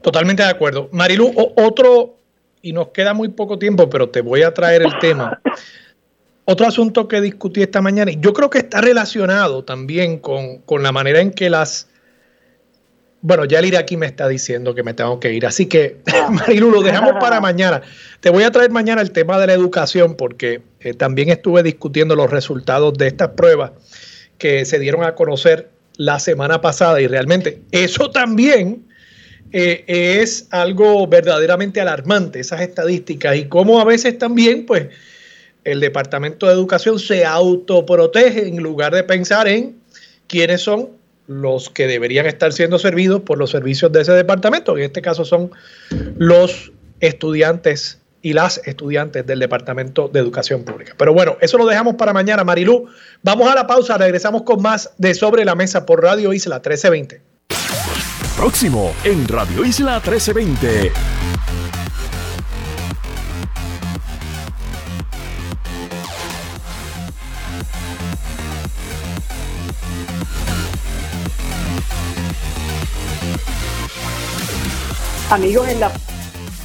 Totalmente de acuerdo. Marilu, otro, y nos queda muy poco tiempo, pero te voy a traer el tema. Otro asunto que discutí esta mañana, y yo creo que está relacionado también con, con la manera en que las... Bueno, ya el ir aquí me está diciendo que me tengo que ir, así que <laughs> Marilu, lo dejamos para <laughs> mañana. Te voy a traer mañana el tema de la educación, porque eh, también estuve discutiendo los resultados de estas pruebas que se dieron a conocer la semana pasada y realmente eso también eh, es algo verdaderamente alarmante, esas estadísticas, y cómo a veces también, pues, el Departamento de Educación se autoprotege en lugar de pensar en quiénes son los que deberían estar siendo servidos por los servicios de ese departamento, que en este caso son los estudiantes y las estudiantes del Departamento de Educación Pública. Pero bueno, eso lo dejamos para mañana, Marilú. Vamos a la pausa, regresamos con más de Sobre la Mesa por Radio Isla 1320 próximo en Radio Isla 1320. Amigos, en la,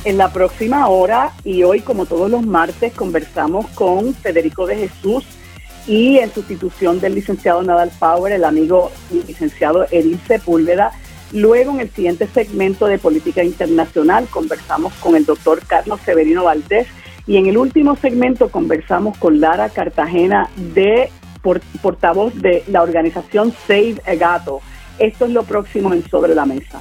en la próxima hora y hoy, como todos los martes, conversamos con Federico de Jesús y en sustitución del licenciado Nadal Power, el amigo licenciado Edil Sepúlveda Luego, en el siguiente segmento de política internacional, conversamos con el doctor Carlos Severino Valdés y en el último segmento conversamos con Lara Cartagena, de portavoz de la organización Save a Gato. Esto es lo próximo en Sobre la Mesa.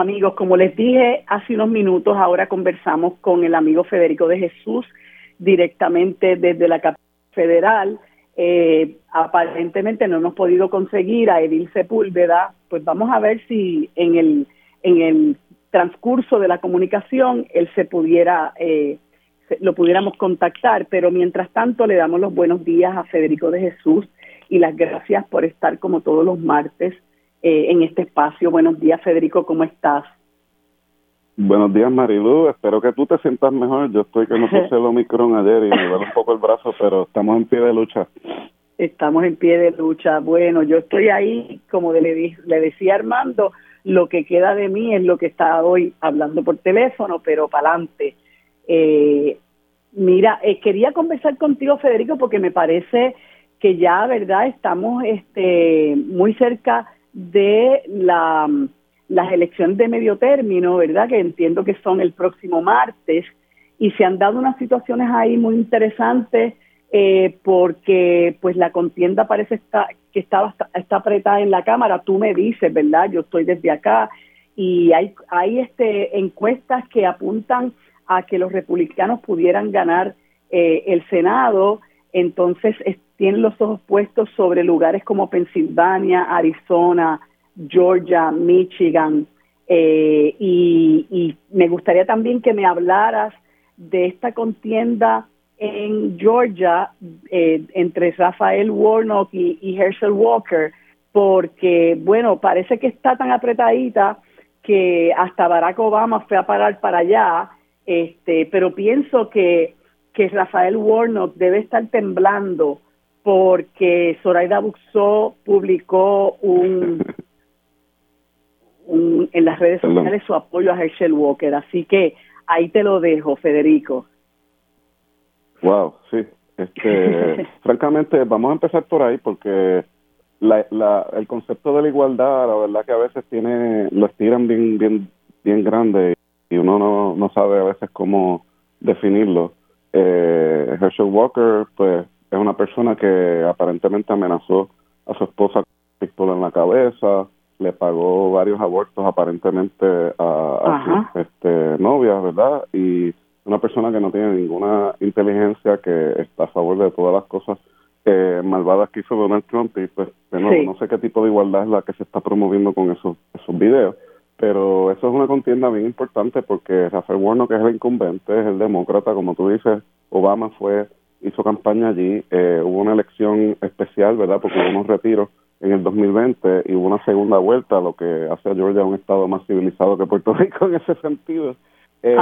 Amigos, como les dije hace unos minutos, ahora conversamos con el amigo Federico de Jesús directamente desde la capital federal. Eh, aparentemente no hemos podido conseguir a Edil Sepúlveda, pues vamos a ver si en el, en el transcurso de la comunicación él se pudiera, eh, lo pudiéramos contactar, pero mientras tanto le damos los buenos días a Federico de Jesús y las gracias por estar como todos los martes eh, en este espacio. Buenos días, Federico, ¿cómo estás? Buenos días, Marilu. Espero que tú te sientas mejor. Yo estoy que no <laughs> puse el Omicron ayer y me duele un poco el brazo, pero estamos en pie de lucha. Estamos en pie de lucha. Bueno, yo estoy ahí, como le, le decía Armando, lo que queda de mí es lo que está hoy hablando por teléfono, pero para adelante. Eh, mira, eh, quería conversar contigo, Federico, porque me parece que ya, ¿verdad? Estamos este, muy cerca de la, las elecciones de medio término, ¿verdad? Que entiendo que son el próximo martes, y se han dado unas situaciones ahí muy interesantes eh, porque pues la contienda parece está, que está, apretada en la Cámara, tú me dices, ¿verdad? Yo estoy desde acá y hay, hay este, encuestas que apuntan a que los republicanos pudieran ganar eh, el Senado, entonces tienen los ojos puestos sobre lugares como Pensilvania, Arizona, Georgia, Michigan. Eh, y, me gustaría también que me hablaras de esta contienda en Georgia eh, entre Rafael Warnock y, y, Herschel Walker, porque, bueno, parece que está tan apretadita que hasta Barack Obama fue a parar para allá, este, pero pienso que, que Rafael Warnock debe estar temblando porque Zoraida Buxó publicó un, en las redes sociales su apoyo a Herschel Walker. Así que ahí te lo dejo, Federico. Wow, sí. Este, <laughs> francamente, vamos a empezar por ahí porque la, la, el concepto de la igualdad, la verdad que a veces tiene, lo estiran bien, bien, bien grande y uno no, no sabe a veces cómo definirlo. Eh, Herschel Walker, pues es una persona que aparentemente amenazó a su esposa con pistola en la cabeza, le pagó varios abortos aparentemente a, su este, novia, ¿verdad? Y una persona que no tiene ninguna inteligencia, que está a favor de todas las cosas eh, malvadas que hizo Donald Trump y pues de nuevo, no sé qué tipo de igualdad es la que se está promoviendo con esos, esos videos, pero eso es una contienda bien importante porque Rafael Warnock que es el incumbente, es el demócrata, como tú dices, Obama fue hizo campaña allí. Eh, hubo una elección especial, ¿verdad? Porque hubo unos retiros en el 2020 y hubo una segunda vuelta, lo que hace a Georgia un estado más civilizado que Puerto <laughs> Rico en ese sentido. Eh,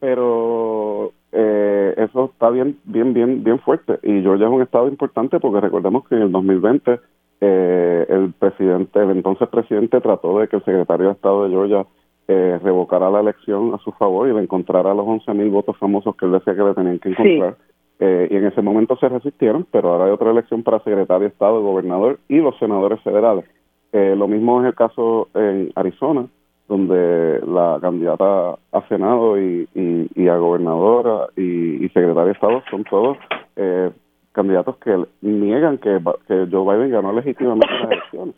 pero eh, eso está bien, bien, bien, bien fuerte. Y Georgia es un estado importante porque recordemos que en el 2020 eh, el presidente, el entonces presidente, trató de que el secretario de Estado de Georgia eh, revocara la elección a su favor y le encontrara los 11.000 votos famosos que él decía que le tenían que encontrar. Eh, y en ese momento se resistieron, pero ahora hay otra elección para secretario de Estado, gobernador y los senadores federales. Eh, lo mismo es el caso en Arizona, donde la candidata a Senado y, y, a gobernadora y, y, secretaria de Estado son todos eh, candidatos que niegan que, que Joe Biden ganó legítimamente las elecciones.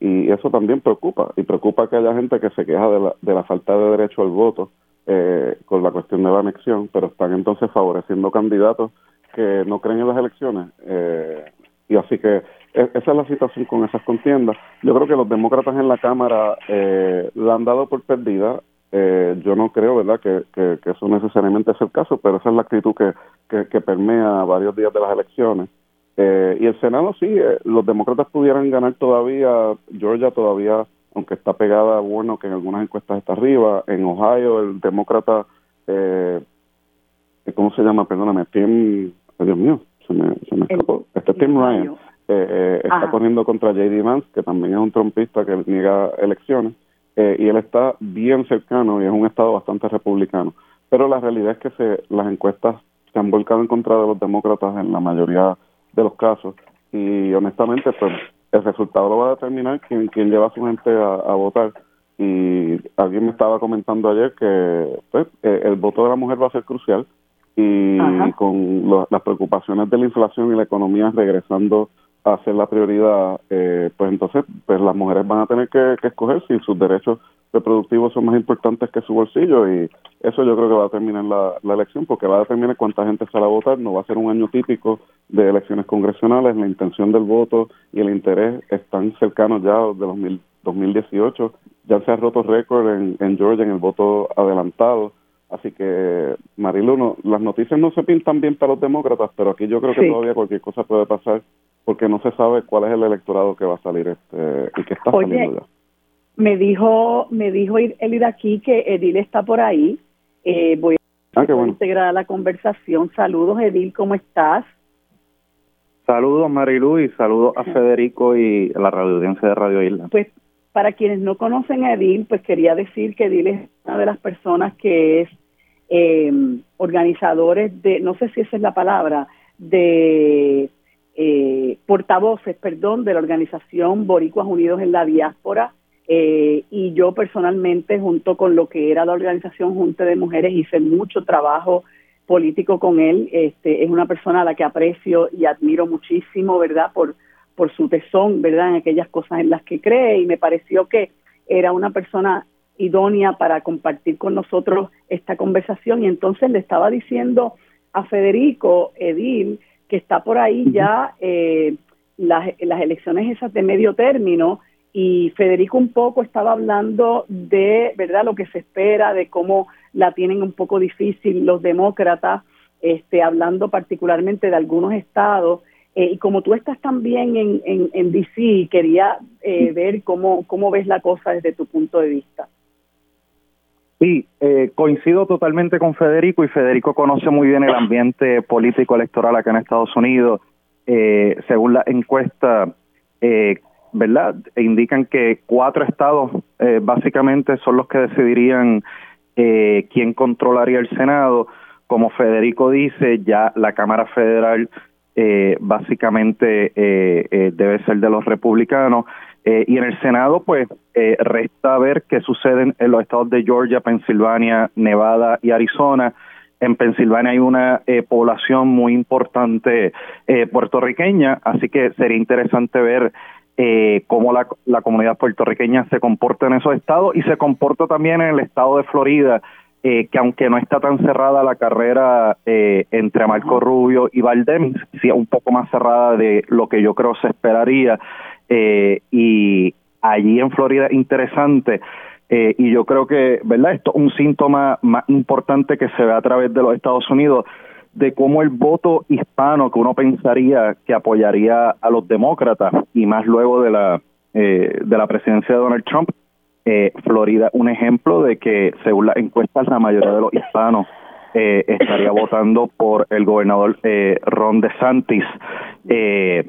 y eso también preocupa, y preocupa que haya gente que se queja de la, de la falta de derecho al voto eh, con la cuestión de la anexión, pero están entonces favoreciendo candidatos que no creen en las elecciones. Eh, y así que e, esa es la situación con esas contiendas. Yo creo que los demócratas en la Cámara eh, la han dado por perdida. Eh, yo no creo, ¿verdad?, que, que, eso necesariamente es el caso, pero esa es la actitud que, que, permea varios días de las elecciones. Eh, y el Senado sí, eh, los demócratas pudieran ganar todavía, Georgia todavía, aunque está pegada, bueno, que en algunas encuestas está arriba, en Ohio el demócrata, eh, ¿cómo se llama? Perdóname, Tim, Dios mío, se me, se me escapó, este Tim Ryan, eh, está corriendo contra J.D. Vance, que también es un trompista que niega elecciones, y él está bien cercano y es un estado bastante republicano. Pero la realidad es que se, las encuestas se han volcado en contra de los demócratas en la mayoría de los casos y honestamente pues el resultado lo va a determinar quien, quien lleva a su gente a, votar. Y alguien me estaba comentando ayer que pues, eh, el voto de la mujer va a ser crucial y con las preocupaciones de la inflación y la economía regresando a ser la prioridad, eh, pues entonces pues las mujeres van a tener que, que escoger si sus derechos reproductivos son más importantes que su bolsillo y eso yo creo que va a terminar la, la elección porque va a determinar cuánta gente sale a votar, no va a ser un año típico de elecciones congresionales, la intención del voto y el interés están cercanos ya de los 2018, ya se ha roto récord en, en Georgia en el voto adelantado, así que Marilu, las noticias no se pintan bien para los demócratas, pero aquí yo creo que todavía cualquier cosa puede pasar porque no se sabe cuál es el electorado que va a salir este, y que está saliendo ya me dijo, me dijo el aquí que Edil está por ahí. Eh, voy a ah, integrar a la conversación. Saludos, Edil, ¿cómo estás? Saludos, Marilu, y saludos a Federico y a la radio audiencia de Radio Isla. Pues para quienes no conocen a Edil, pues quería decir que Edil es una de las personas que es eh, organizadores de, no sé si esa es la palabra, de eh, portavoces, perdón, de la organización Boricuas Unidos en la Diáspora, eh, y yo personalmente, junto con lo que era la organización Junta de Mujeres, hice mucho trabajo político con él. Este, es una persona a la que aprecio y admiro muchísimo, ¿verdad? Por, por su tesón, ¿verdad? En aquellas cosas en las que cree y me pareció que era una persona idónea para compartir con nosotros esta conversación y entonces le estaba diciendo a Federico Edil que está por ahí ya eh, las, las elecciones esas de medio término y Federico un poco estaba hablando de, ¿verdad?, lo que se espera, de cómo la tienen un poco difícil los demócratas, este, hablando particularmente de algunos estados. Eh, y como tú estás también en, en, en DC, quería eh, ver cómo, cómo ves la cosa desde tu punto de vista. Sí, eh, coincido totalmente con Federico y Federico conoce muy bien el ambiente político electoral acá en Estados Unidos. según la encuesta, eh, ¿verdad? Indican que cuatro estados eh, básicamente son los que decidirían eh, quién controlaría el Senado. Como Federico dice, ya la Cámara Federal eh, básicamente debe ser de los republicanos. y en el Senado, pues, resta ver qué sucede en los estados de Georgia, Pensilvania, Nevada y Arizona. En Pensilvania hay una población muy importante puertorriqueña, así que sería interesante ver eh, cómo la, la comunidad puertorriqueña se comporta en esos estados y se comporta también en el estado de Florida, eh, que aunque no está tan cerrada la carrera eh, entre Marco Rubio y Valdemis, sí un poco más cerrada de lo que yo creo se esperaría. Eh, y allí en Florida, interesante. Eh, y yo creo que, ¿verdad? Esto es un síntoma más importante que se ve a través de los Estados Unidos de cómo el voto hispano que uno pensaría que apoyaría a los demócratas y más luego de la eh, de la presidencia de Donald Trump eh, Florida un ejemplo de que según las encuestas la mayoría de los hispanos eh, estaría votando por el gobernador eh, Ron DeSantis eh,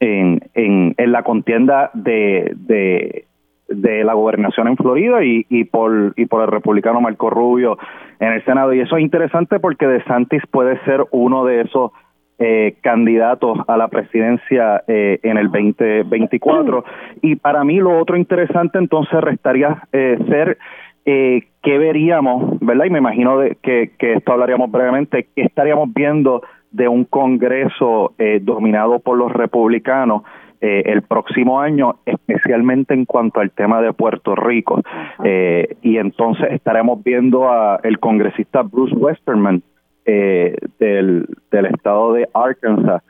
en, en, en la contienda de, de de la gobernación en Florida y, y por y por el republicano Marco Rubio en el Senado. Y eso es interesante porque DeSantis puede ser uno de esos eh, candidatos a la presidencia eh, en el 2024 y para mí lo otro interesante entonces restaría eh, ser eh, qué veríamos, ¿verdad? Y me imagino de, que, que esto hablaríamos brevemente, qué estaríamos viendo de un Congreso eh, dominado por los republicanos eh, el próximo año, especialmente en cuanto al tema de Puerto Rico. Eh, y entonces estaremos viendo a el congresista Bruce Westerman eh, del, del estado de Arkansas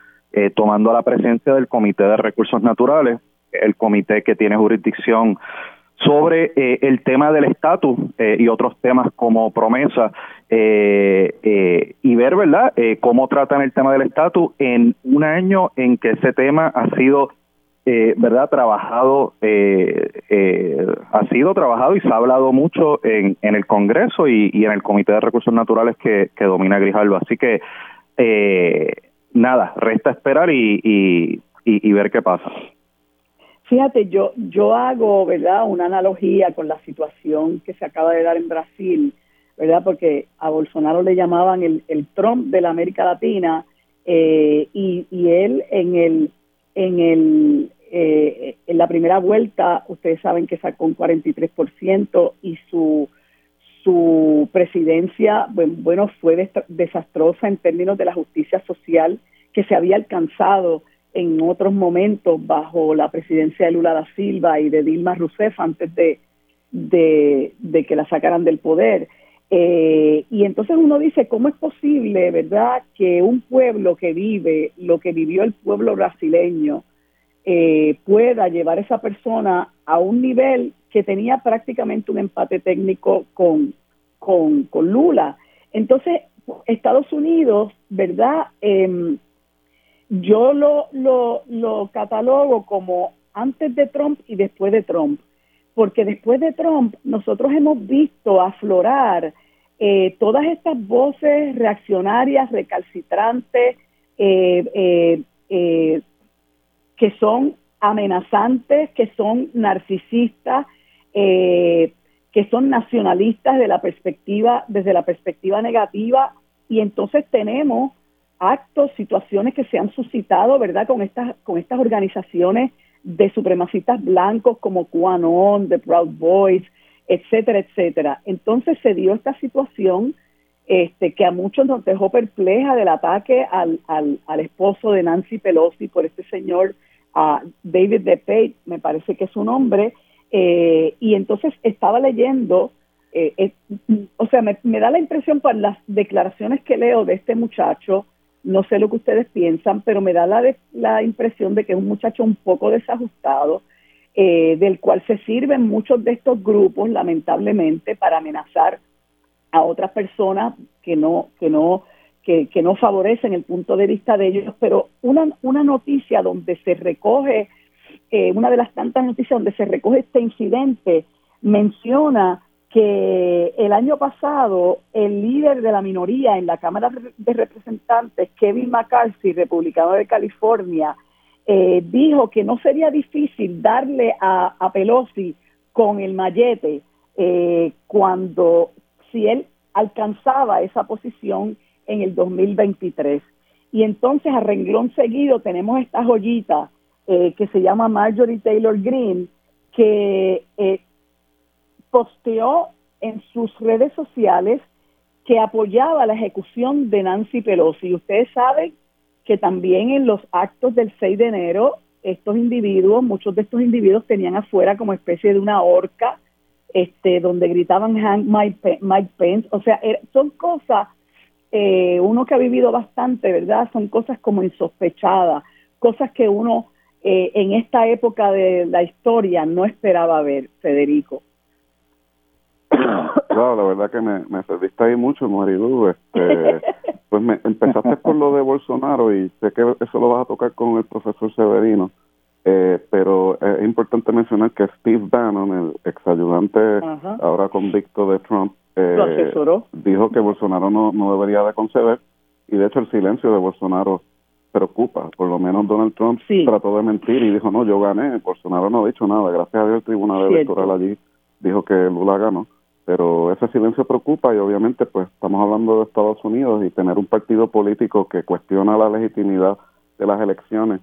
tomando la presencia del Comité de Recursos Naturales, el comité que tiene jurisdicción sobre eh, el tema del estatus eh, y otros temas como promesa eh, y ver, ¿verdad?, cómo tratan el tema del estatus en un año en que ese tema ha sido, ¿verdad?, trabajado, ha sido trabajado y se ha hablado mucho en, en el Congreso y, en el Comité de Recursos Naturales que, que domina Grijalva. Así que, nada, resta esperar y, y, y ver qué pasa. Fíjate, yo, yo hago, ¿verdad?, una analogía con la situación que se acaba de dar en Brasil, ¿verdad?, porque a Bolsonaro le llamaban el, el Trump de la América Latina eh, y, y él en el, en el, eh, en la primera vuelta, ustedes saben que sacó un 43% y su su presidencia, bueno, fue desastrosa en términos de la justicia social que se había alcanzado en otros momentos bajo la presidencia de Lula da Silva y de Dilma Rousseff antes de, de, que la sacaran del poder. Eh, y entonces uno dice, ¿cómo es posible, verdad, que un pueblo que vive lo que vivió el pueblo brasileño eh, pueda llevar a esa persona a un nivel que tenía prácticamente un empate técnico con, con, con Lula? Entonces, Estados Unidos, ¿verdad? Eh, yo lo, lo, lo catalogo como antes de Trump y después de Trump, porque después de Trump nosotros hemos visto aflorar eh, todas estas voces reaccionarias, recalcitrantes, eh, eh, que son amenazantes, que son narcisistas, que son nacionalistas de la perspectiva, desde la perspectiva negativa, y entonces tenemos actos, situaciones que se han suscitado, ¿verdad?, con estas, con estas organizaciones de supremacistas blancos como QAnon, The Proud Boys, etcétera, etcétera. Entonces se dio esta situación este, que a muchos nos dejó perpleja del ataque al, al, al esposo de Nancy Pelosi por este señor uh, David DePate, me parece que es su nombre, eh, y entonces estaba leyendo, eh, o sea, me, me da la impresión por las declaraciones que leo de este muchacho, no sé lo que ustedes piensan, pero me da la, la impresión de que es un muchacho un poco desajustado, eh, del cual se sirven muchos de estos grupos, lamentablemente, para amenazar a otras personas que no, que no, que, no favorecen el punto de vista de ellos. Pero una, una noticia donde se recoge, eh, una de las tantas noticias donde se recoge este incidente, menciona que el año pasado el líder de la minoría en la Cámara de Representantes, Kevin McCarthy, republicano de California, eh, dijo que no sería difícil darle a, Pelosi con el mallete eh, cuando, si él alcanzaba esa posición en el 2023. Y entonces a renglón seguido tenemos esta joyita eh, que se llama Marjorie Taylor Greene, que posteó en sus redes sociales que apoyaba la ejecución de Nancy Pelosi. Y ustedes saben que también en los actos del 6 de enero, estos individuos, muchos de estos individuos tenían afuera como especie de una horca, este, donde gritaban Hank Mike Pence. O sea, son cosas, eh, uno que ha vivido bastante, ¿verdad? Son cosas como insospechadas, cosas que uno eh, en esta época de la historia no esperaba ver, Federico. <coughs> Claro, la verdad que me, me serviste ahí mucho, Marilu. Este, <laughs> pues me, empezaste por lo de Bolsonaro y sé que eso lo vas a tocar con el profesor Severino. Eh, pero es importante mencionar que Steve Bannon, el ex ayudante ahora convicto de Trump, eh, dijo que Bolsonaro no, no debería de conceder y de hecho el silencio de Bolsonaro preocupa. Por lo menos Donald Trump trató de mentir y dijo, no, yo gané. Bolsonaro no ha dicho nada. Gracias a Dios el Tribunal Electoral allí dijo que Lula ganó pero ese silencio preocupa y obviamente pues estamos hablando de Estados Unidos y tener un partido político que cuestiona la legitimidad de las elecciones.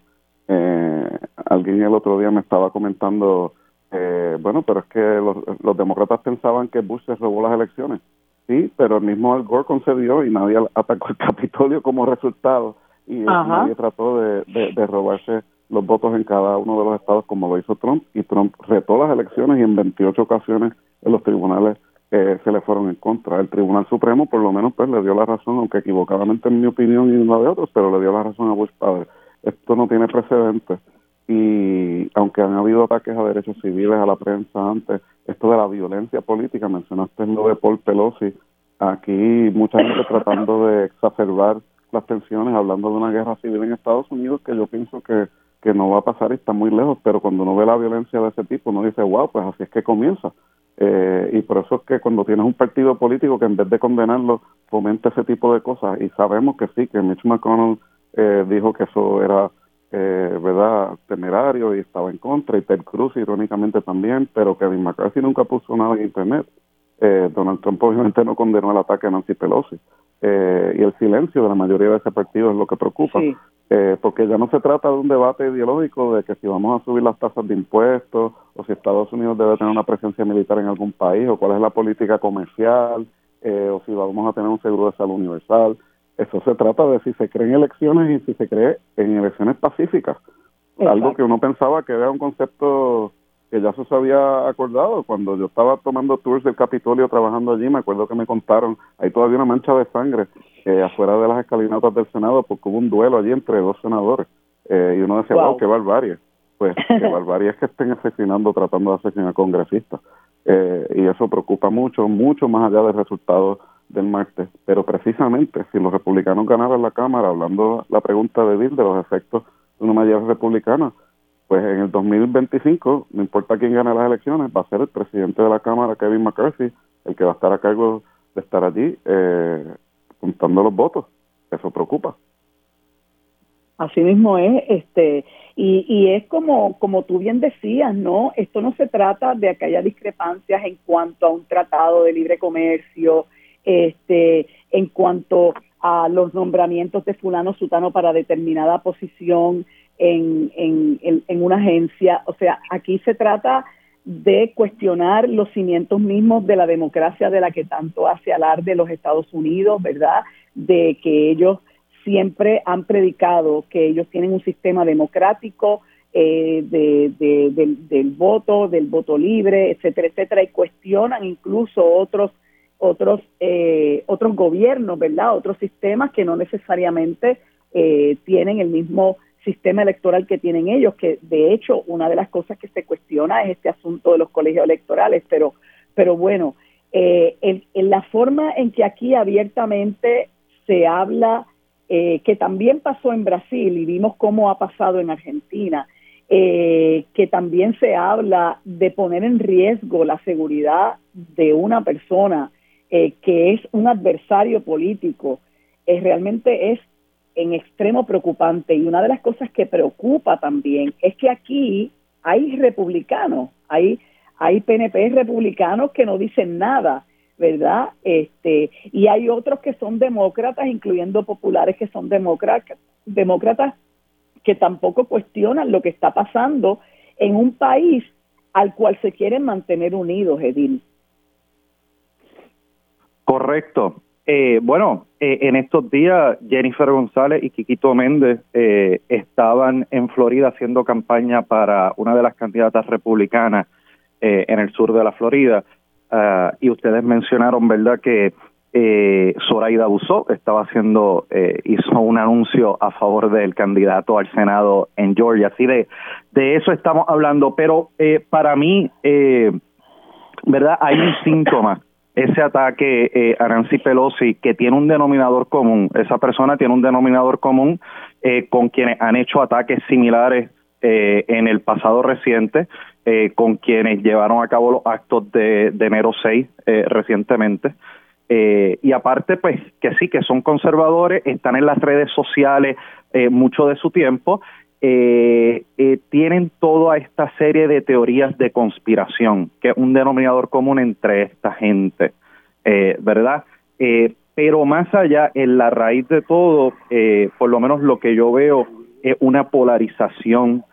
Eh, alguien el otro día me estaba comentando, eh, bueno, pero es que los, demócratas pensaban que Bush se robó las elecciones. Sí, pero el mismo Al Gore concedió y nadie atacó el <laughs> Capitolio como resultado y nadie trató de, de, robarse los votos en cada uno de los estados como lo hizo Trump y Trump retó las elecciones y en 28 ocasiones en los tribunales eh, se le fueron en contra. El Tribunal Supremo por lo menos pues le dio la razón, aunque equivocadamente en mi opinión y en la de otros, pero le dio la razón a Bush padre. Esto no tiene precedentes y aunque han habido ataques a derechos civiles a la prensa antes, esto de la violencia política, mencionaste lo de Paul Pelosi, aquí mucha gente tratando de exacerbar las tensiones, hablando de una guerra civil en Estados Unidos, que yo pienso que, que no va a pasar y está muy lejos, pero cuando uno ve la violencia de ese tipo, uno dice, wow, pues así es que comienza. Eh, y por eso es que cuando tienes un partido político que en vez de condenarlo, fomenta ese tipo de cosas, y sabemos que sí, que Mitch McConnell eh, dijo que eso era eh, verdad temerario y estaba en contra y Ted Cruz irónicamente también pero Kevin McCarthy nunca puso nada en internet. Eh, Donald Trump obviamente no condenó el ataque a Nancy Pelosi. Eh, y el silencio de la mayoría de ese partido es lo que preocupa eh, porque ya no se trata de un debate ideológico de que si vamos a subir las tasas de impuestos o si Estados Unidos debe tener una presencia militar en algún país o cuál es la política comercial eh, o si vamos a tener un seguro de salud universal eso se trata de si se cree en elecciones y si se cree en elecciones pacíficas. Algo que uno pensaba que era un concepto que ya se había acordado. Cuando yo estaba tomando tours del Capitolio trabajando allí, me acuerdo que me contaron, hay todavía una mancha de sangre eh, afuera de las escalinatas del Senado porque hubo un duelo allí entre dos senadores. Eh, y uno decía, wow, qué barbarie. Pues <laughs> qué barbarie es que estén asesinando, tratando de asesinar congresistas. Eh, y eso preocupa mucho, mucho más allá del resultado del martes. Pero precisamente, si los republicanos ganaran la Cámara, hablando la pregunta de Bill de los efectos de una mayoría republicana, pues en el 2025, no importa quién gane las elecciones, va a ser el presidente de la Cámara, Kevin McCarthy, el que va a estar a cargo de estar allí eh, contando los votos. Eso preocupa. Así mismo es, este, y, y es como, como tú bien decías, ¿no? Esto no se trata de que haya discrepancias en cuanto a un tratado de libre comercio, este, en cuanto a los nombramientos de fulano sutano para determinada posición en, en, en, una agencia. O sea, aquí se trata de cuestionar los cimientos mismos de la democracia de la que tanto hace alarde los Estados Unidos, ¿verdad? De que ellos siempre han predicado que ellos tienen un sistema democrático eh, de, del, del voto, del voto libre, etcétera, etcétera, y cuestionan incluso otros otros eh, otros gobiernos, ¿verdad? Otros sistemas que no necesariamente eh, tienen el mismo sistema electoral que tienen ellos, que de hecho una de las cosas que se cuestiona es este asunto de los colegios electorales, pero, pero bueno, eh, en, la forma en que aquí abiertamente se habla, que también pasó en Brasil y vimos cómo ha pasado en Argentina, que también se habla de poner en riesgo la seguridad de una persona eh, que es un adversario político, es, realmente es en extremo preocupante. Y una de las cosas que preocupa también es que aquí hay republicanos, hay, hay PNP republicanos que no dicen nada, ¿verdad? Este, y hay otros que son demócratas, incluyendo populares que son demócratas, demócratas que tampoco cuestionan lo que está pasando en un país al cual se quieren mantener unidos, Edil. Correcto. Eh, bueno, eh, en estos días Jennifer González y Quiquito Méndez eh, estaban en Florida haciendo campaña para una de las candidatas republicanas en el sur de la Florida. Ah, y ustedes mencionaron, ¿verdad?, que Zoraida Busó estaba haciendo, hizo un anuncio a favor del candidato al Senado en Georgia. Así de, de eso estamos hablando. Pero para mí, ¿verdad?, hay un síntoma ese ataque eh, a Nancy Pelosi, que tiene un denominador común, esa persona tiene un denominador común eh, con quienes han hecho ataques similares eh, en el pasado reciente, eh, con quienes llevaron a cabo los actos de, de enero 6 recientemente. y aparte, pues que sí, que son conservadores, están en las redes sociales mucho de su tiempo eh, eh, tienen toda esta serie de teorías de conspiración, que es un denominador común entre esta gente, eh, ¿verdad? Eh, pero más allá, en la raíz de todo, por lo menos lo que yo veo es una polarización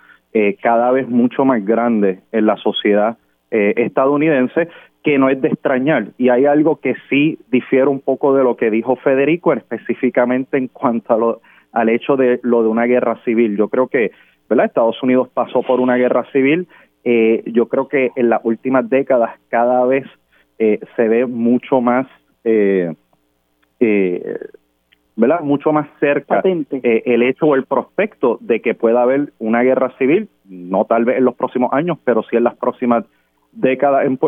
cada vez mucho más grande en la sociedad estadounidense que no es de extrañar. Y hay algo que sí difiere un poco de lo que dijo Federico, específicamente en cuanto a lo al hecho de lo de una guerra civil. Yo creo que ¿verdad? Estados Unidos pasó por una guerra civil. Eh, yo creo que en las últimas décadas cada vez eh, se ve mucho más, eh, ¿verdad? Mucho más cerca el hecho o el prospecto de que pueda haber una guerra civil, no tal vez en los próximos años, pero sí en las próximas décadas en,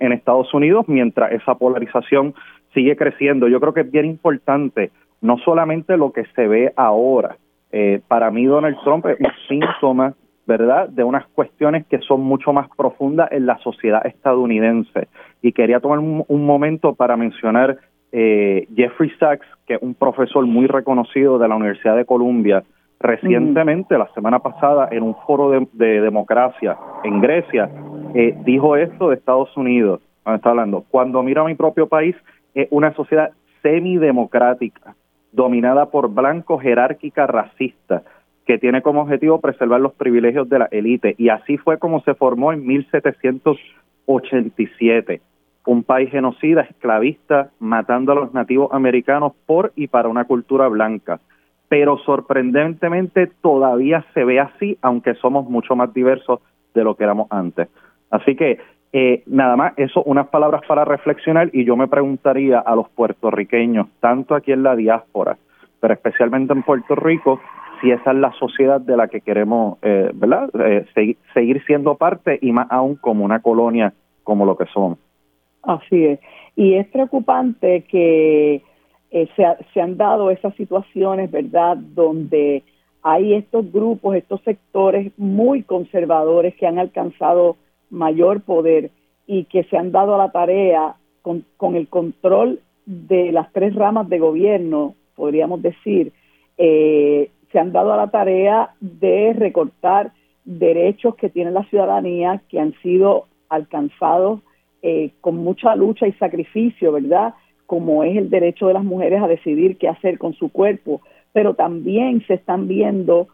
en Estados Unidos, mientras esa polarización sigue creciendo. Yo creo que es bien importante no solamente lo que se ve ahora. Eh, para mí Donald Trump es un síntoma, ¿verdad?, de unas cuestiones que son mucho más profundas en la sociedad estadounidense. Y quería tomar un, momento para mencionar eh, Jeffrey Sachs, que es un profesor muy reconocido de la Universidad de Columbia, recientemente, la semana pasada, en un foro de, democracia en Grecia, eh, dijo esto de Estados Unidos, está hablando, cuando miro a mi propio país, es una sociedad semidemocrática, dominada por blancos, jerárquica, racista, que tiene como objetivo preservar los privilegios de la élite. Y así fue como se formó en 1787, un país genocida, esclavista, matando a los nativos americanos por y para una cultura blanca. Pero sorprendentemente todavía se ve así, aunque somos mucho más diversos de lo que éramos antes. Así que eh, nada más, eso, unas palabras para reflexionar y yo me preguntaría a los puertorriqueños, tanto aquí en la diáspora, pero especialmente en Puerto Rico, si esa es la sociedad de la que queremos, eh, ¿verdad? Eh, seguir, siendo parte y más aún como una colonia como lo que somos. Así es. Y es preocupante que se, se han dado esas situaciones, ¿verdad?, donde hay estos grupos, estos sectores muy conservadores que han alcanzado mayor poder y que se han dado a la tarea con, con el control de las tres ramas de gobierno, podríamos decir, eh, se han dado a la tarea de recortar derechos que tiene la ciudadanía que han sido alcanzados eh, con mucha lucha y sacrificio, ¿verdad? Como es el derecho de las mujeres a decidir qué hacer con su cuerpo, pero también se están viendo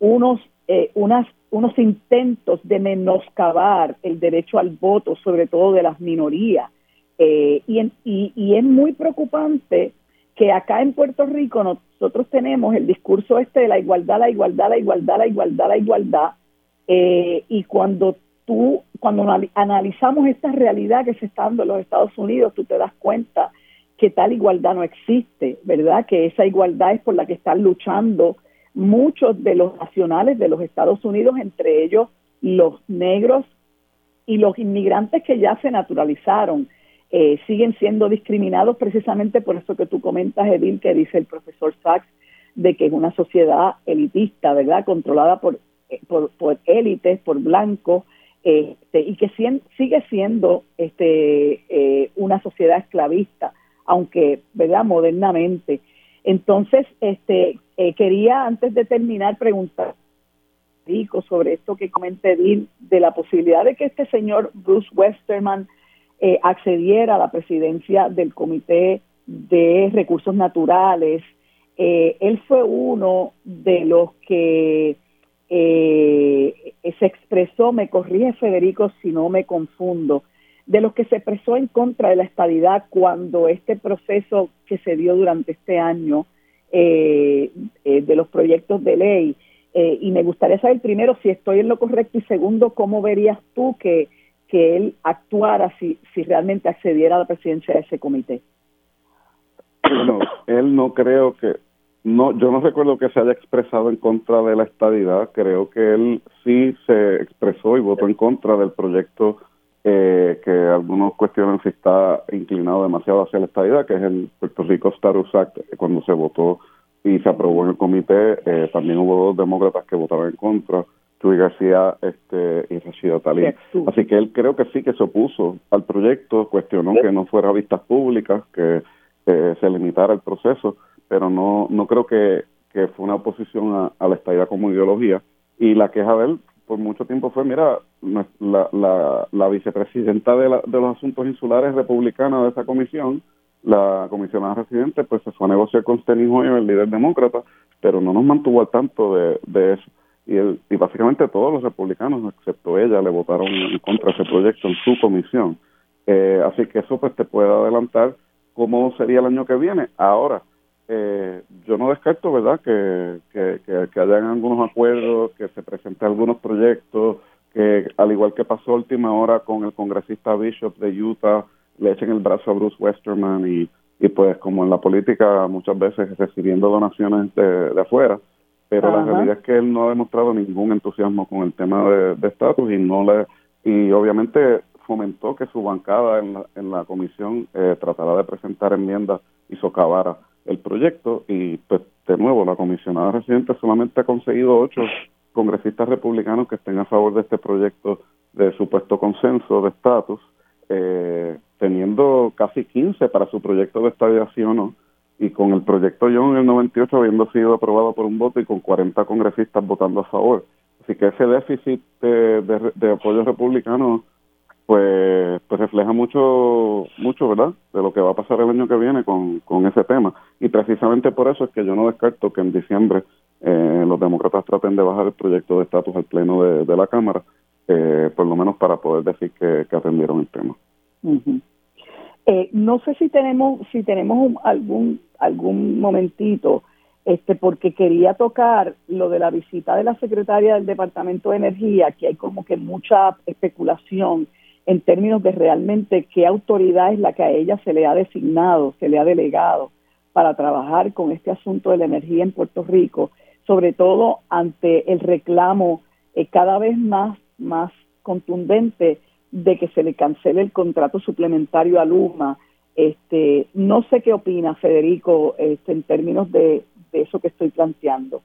unos, eh, unas unos intentos de menoscabar el derecho al voto, sobre todo de las minorías. Eh, y, y, es muy preocupante que acá en Puerto Rico nosotros tenemos el discurso este de la igualdad, la igualdad, la igualdad, la igualdad, la igualdad, eh, y cuando tú, cuando analizamos esta realidad que se está dando en los Estados Unidos, tú te das cuenta que tal igualdad no existe, ¿verdad? Que esa igualdad es por la que están luchando muchos de los nacionales de los Estados Unidos, entre ellos los negros y los inmigrantes que ya se naturalizaron, eh, siguen siendo discriminados precisamente por eso que tú comentas, Edil, que dice el profesor Sachs, de que es una sociedad elitista, ¿verdad? Controlada por, eh, por, élites, por blancos, este, y que sigue siendo este, eh, una sociedad esclavista, aunque, ¿verdad? Modernamente. Entonces, este, eh, quería antes de terminar preguntar sobre esto que comenté de la posibilidad de que este señor Bruce Westerman eh, accediera a la presidencia del Comité de Recursos Naturales. Eh, él fue uno de los que se expresó, me corrige Federico si no me confundo, de los que se expresó en contra de la estabilidad cuando este proceso que se dio durante este año eh, eh, de los proyectos de ley. Eh, y me gustaría saber primero si estoy en lo correcto y segundo, cómo verías tú que, que él actuara si, si realmente accediera a la presidencia de ese comité. Bueno, él no creo que, no, yo no recuerdo que se haya expresado en contra de la estadidad, creo que él sí se expresó y votó en contra del proyecto eh, que algunos cuestionan si está inclinado demasiado hacia la estadidad, que es el Puerto Rico Status Act, cuando se votó y se aprobó en el comité, eh, también hubo dos demócratas que votaron en contra, Chuy García este, y Rashida Talí. Así que él creo que sí que se opuso al proyecto, cuestionó que no fuera a vistas públicas, que se limitara el proceso, pero no no creo que, que fue una oposición a, a la estadidad como ideología. Y la queja de él por mucho tiempo fue, mira, la, la, la vicepresidenta de, la, de los asuntos insulares republicana de esa comisión, la comisionada residente, pues se fue a negociar con Steny Hoyer, el líder demócrata, pero no nos mantuvo al tanto de, de eso. Y, el, y básicamente todos los republicanos, excepto ella, le votaron en contra ese proyecto en su comisión. Eh, así que eso pues te puede adelantar cómo sería el año que viene. Ahora, eh, yo no descarto, ¿verdad?, que, que, que, hayan algunos acuerdos, que se presenten algunos proyectos, que al igual que pasó última hora con el congresista Bishop de Utah, le echen el brazo a Bruce Westerman y, y pues como en la política muchas veces recibiendo donaciones de, afuera, pero la realidad es que él no ha demostrado ningún entusiasmo con el tema de estatus y no le y obviamente fomentó que su bancada en la, en la comisión eh, tratara de presentar enmiendas y socavara el proyecto y pues de nuevo la comisionada residente solamente ha conseguido ocho congresistas republicanos que estén a favor de este proyecto de supuesto consenso de estatus, eh, teniendo casi 15 para su proyecto de estadiación y con el proyecto John en el 98 habiendo sido aprobado por un voto y con 40 congresistas votando a favor. Así que ese déficit de, de, de apoyo republicano pues, pues refleja mucho, mucho, ¿verdad?, de lo que va a pasar el año que viene con, ese tema. Y precisamente por eso es que yo no descarto que en diciembre eh, los demócratas traten de bajar el proyecto de estatus al pleno de, la Cámara, eh, por lo menos para poder decir que, que atendieron el tema. eh, no sé si tenemos si tenemos algún algún momentito este porque quería tocar lo de la visita de la secretaria del Departamento de Energía, que hay como que mucha especulación en términos de realmente qué autoridad es la que a ella se le ha designado, se le ha delegado para trabajar con este asunto de la energía en Puerto Rico, sobre todo ante el reclamo eh, cada vez más, más contundente de que se le cancele el contrato suplementario a Luma. Este, no sé qué opina Federico este, en términos de eso que estoy planteando.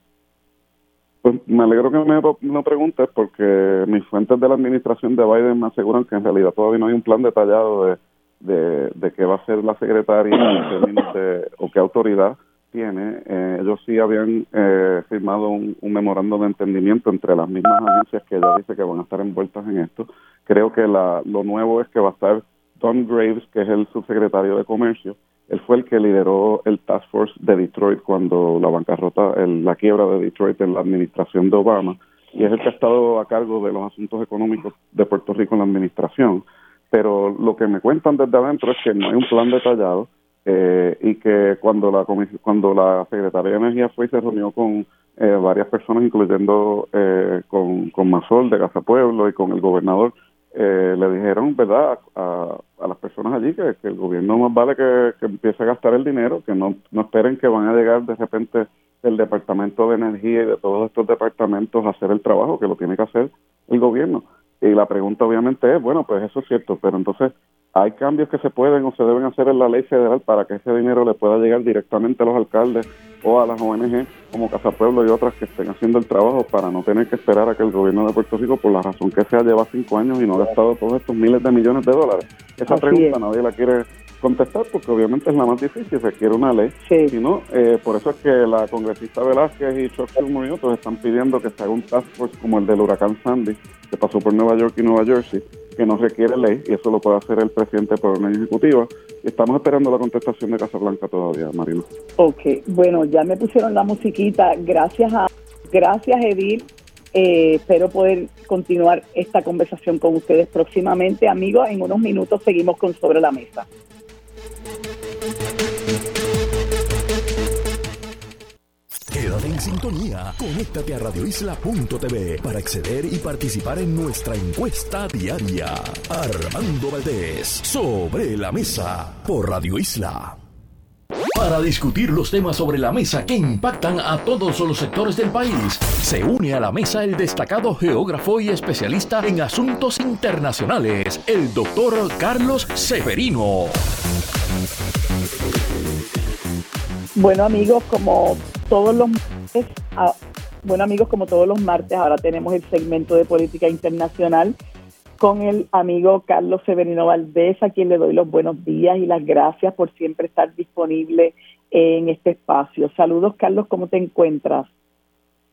Pues me alegro que me lo preguntes porque mis fuentes de la administración de Biden me aseguran que en realidad todavía no hay un plan detallado de, de, qué va a ser la secretaria de, o qué autoridad tiene. Eh, ellos sí habían eh, firmado un, memorando de entendimiento entre las mismas agencias que ella dice que van a estar envueltas en esto. Creo que la, lo nuevo es que va a estar Don Graves, que es el subsecretario de Comercio, él fue el que lideró el Task Force de Detroit cuando la bancarrota, la quiebra de Detroit en la administración de Obama, y es el que ha estado a cargo de los asuntos económicos de Puerto Rico en la administración. Pero lo que me cuentan desde adentro es que no hay un plan detallado eh, y que cuando la cuando la Secretaría de Energía fue y se reunió con eh, varias personas, incluyendo eh, con, con Mazol de Casa Pueblo y con el gobernador, eh, le dijeron, ¿verdad?, a, las personas allí que, el gobierno más vale que, empiece a gastar el dinero, que no, no esperen que van a llegar de repente el Departamento de Energía y de todos estos departamentos a hacer el trabajo, que lo tiene que hacer el gobierno. Y la pregunta obviamente es, bueno, pues eso es cierto, pero entonces hay cambios que se pueden o se deben hacer en la ley federal para que ese dinero le pueda llegar directamente a los alcaldes o a las ONG como Casa Pueblo y otras que estén haciendo el trabajo para no tener que esperar a que el gobierno de Puerto Rico, por la razón que sea, lleva cinco años y no ha gastado todos estos miles de millones de dólares. Esa pregunta nadie la quiere contestar porque obviamente es la más difícil, se quiere una ley. Si no, eh, por eso es que la congresista Velázquez y Chuck Schumer están pidiendo que se haga un task force como el del huracán Sandy, que pasó por Nueva York y Nueva Jersey, que no requiere ley y eso lo puede hacer el presidente por una ejecutiva. Estamos esperando la contestación de Casablanca todavía, Marina. Ok, bueno, ya me pusieron la musiquita. Gracias a gracias Edith. Eh, espero poder continuar esta conversación con ustedes próximamente, amigos. En unos minutos seguimos con Sobre la Mesa. Sintonía. Conéctate a radioisla.tv para acceder y participar en nuestra encuesta diaria. Armando Valdés, sobre la mesa, por Radio Isla. Para discutir los temas sobre la mesa que impactan a todos los sectores del país, se une a la mesa el destacado geógrafo y especialista en asuntos internacionales, el doctor Carlos Severino. Bueno amigos, como todos los martes, ah, bueno amigos, como todos los martes, ahora tenemos el segmento de política internacional con el amigo Carlos Severino Valdés, a quien le doy los buenos días y las gracias por siempre estar disponible en este espacio. Saludos Carlos, ¿cómo te encuentras?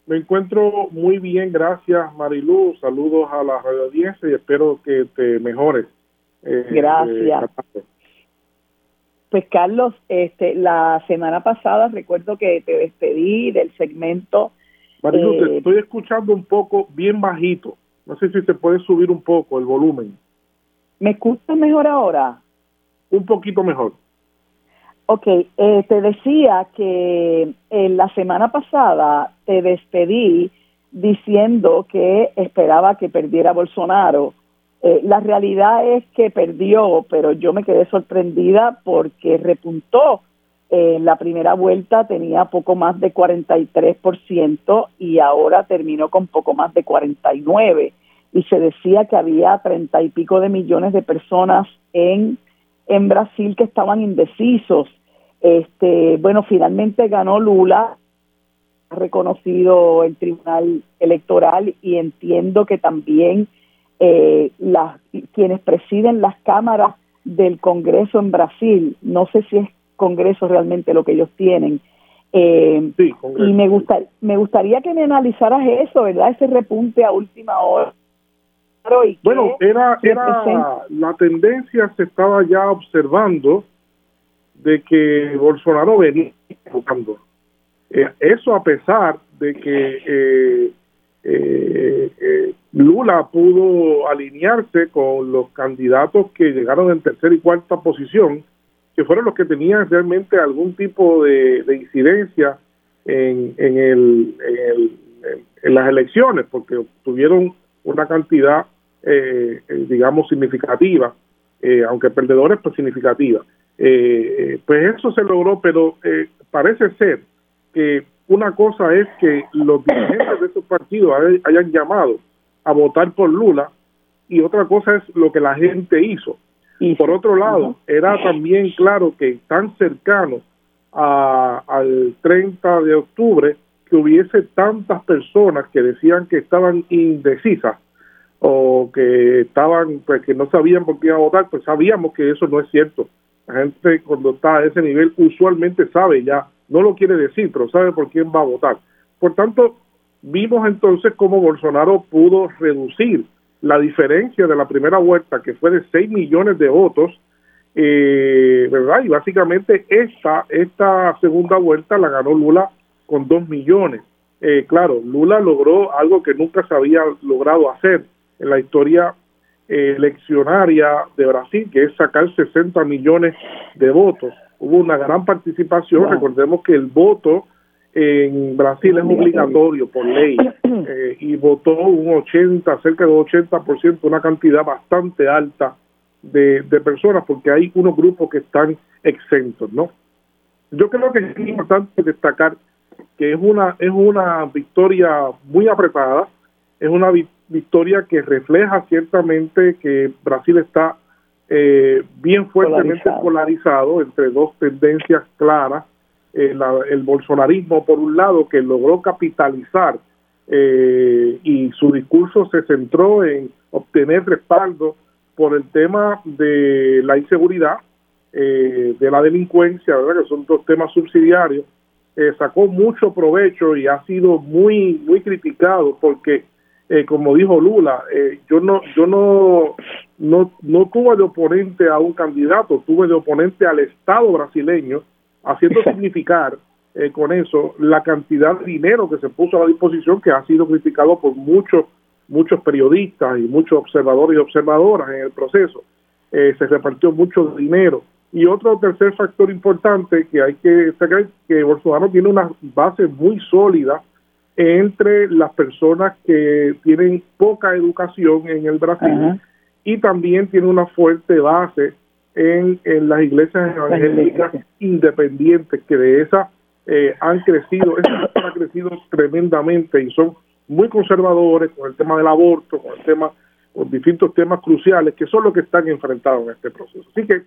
Me encuentro muy bien, gracias Marilu. Saludos a la radio audiencia y espero que te mejores. Eh, gracias. Eh, pues Carlos, este, la semana pasada recuerdo que te despedí del segmento. Marilu, te eh, estoy escuchando un poco bien bajito. No sé si te puede subir un poco el volumen. ¿Me escuchas mejor ahora? Un poquito mejor. Ok, eh, te decía que en la semana pasada te despedí diciendo que esperaba que perdiera Bolsonaro. Eh, la realidad es que perdió, pero yo me quedé sorprendida porque repuntó. En la primera vuelta tenía poco más de 43% y ahora terminó con poco más de 49%. Y se decía que había treinta y pico de millones de personas en, en Brasil que estaban indecisos. Este, bueno, finalmente ganó Lula, reconocido el Tribunal Electoral y entiendo que también eh, las, quienes presiden las cámaras del Congreso en Brasil, no sé si es Congreso realmente lo que ellos tienen, eh, y me, gusta, me gustaría que me analizaras eso, ¿verdad? Ese repunte a última hora. bueno, era, era la tendencia se estaba ya observando de que Bolsonaro venía jugando. Eh, eso a pesar de que eh, eh, Lula pudo alinearse con los candidatos que llegaron en tercera y cuarta posición, que fueron los que tenían realmente algún tipo de, incidencia en, en, el, en, las elecciones, porque tuvieron una cantidad, digamos, significativa, aunque perdedores, pues significativa. pues eso se logró, pero parece ser que una cosa es que los dirigentes de esos partidos hayan llamado a votar por Lula y otra cosa es lo que la gente hizo. Y por otro lado, era también claro que tan cercano al 30 de octubre que hubiese tantas personas que decían que estaban indecisas o que estaban pues que no sabían por qué iban a votar, pues sabíamos que eso no es cierto. La gente cuando está a ese nivel usualmente sabe ya no lo quiere decir, pero sabe por quién va a votar. Por tanto, vimos entonces cómo Bolsonaro pudo reducir la diferencia de la primera vuelta, que fue de 6 millones de votos, eh, ¿verdad? Y básicamente esta, esta segunda vuelta la ganó Lula con 2 millones. Eh, claro, Lula logró algo que nunca se había logrado hacer en la historia eh, eleccionaria de Brasil, que es sacar 60 millones de votos hubo una gran participación. Recordemos que el voto en Brasil es obligatorio por ley <clears throat> eh, y votó un 80, cerca del 80%, una cantidad bastante alta de, personas porque hay unos grupos que están exentos, ¿no? Yo creo que es importante destacar que es una es una victoria muy apretada, es una victoria que refleja ciertamente que Brasil está eh, bien fuertemente polarizado. entre dos tendencias claras. Eh, el bolsonarismo, por un lado, que logró capitalizar eh, y su discurso se centró en obtener respaldo por el tema de la inseguridad, de la delincuencia, ¿verdad? que son dos temas subsidiarios, sacó mucho provecho y ha sido muy, muy criticado porque eh, como dijo Lula, eh, yo no yo no, no no tuve de oponente a un candidato, tuve de oponente al Estado brasileño, haciendo significar eh, con eso la cantidad de dinero que se puso a la disposición, que ha sido criticado por muchos muchos periodistas y muchos observadores y observadoras en el proceso. se repartió mucho dinero. Y otro tercer factor importante que hay que destacar que Bolsonaro tiene una base muy sólida entre las personas que tienen poca educación en el Brasil y también tiene una fuerte base en, en las iglesias evangélicas independientes que de esas eh, han crecido, esas han crecido tremendamente y son muy conservadores con el tema del aborto, con el tema, con distintos temas cruciales que son los que están enfrentados en este proceso. Así que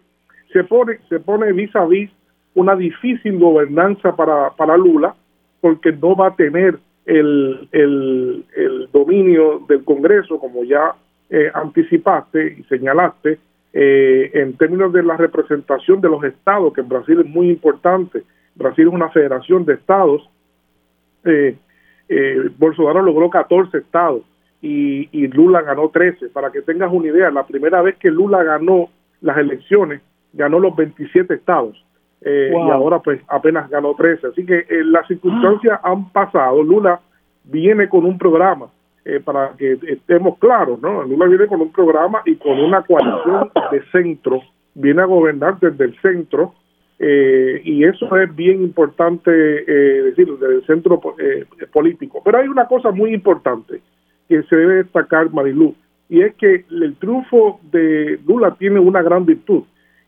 se pone, se pone vis a vis una difícil gobernanza para, para Lula porque no va a tener el, el, dominio del Congreso, como ya eh, anticipaste y señalaste, eh, en términos de la representación de los estados, que en Brasil es muy importante. Brasil es una federación de estados. Eh, Bolsonaro logró 14 estados y, y Lula ganó 13. Para que tengas una idea, la primera vez que Lula ganó las elecciones, ganó los 27 estados. Eh, y ahora pues apenas ganó 13. Así que eh, las circunstancias han pasado. Lula viene con un programa, eh, para que estemos claros, ¿no? Lula viene con un programa y con una coalición de centro, viene a gobernar desde el centro eh, y eso es bien importante eh, decirlo desde el centro político. Pero hay una cosa muy importante que se debe destacar, Marilu, y es que el triunfo de Lula tiene una gran virtud.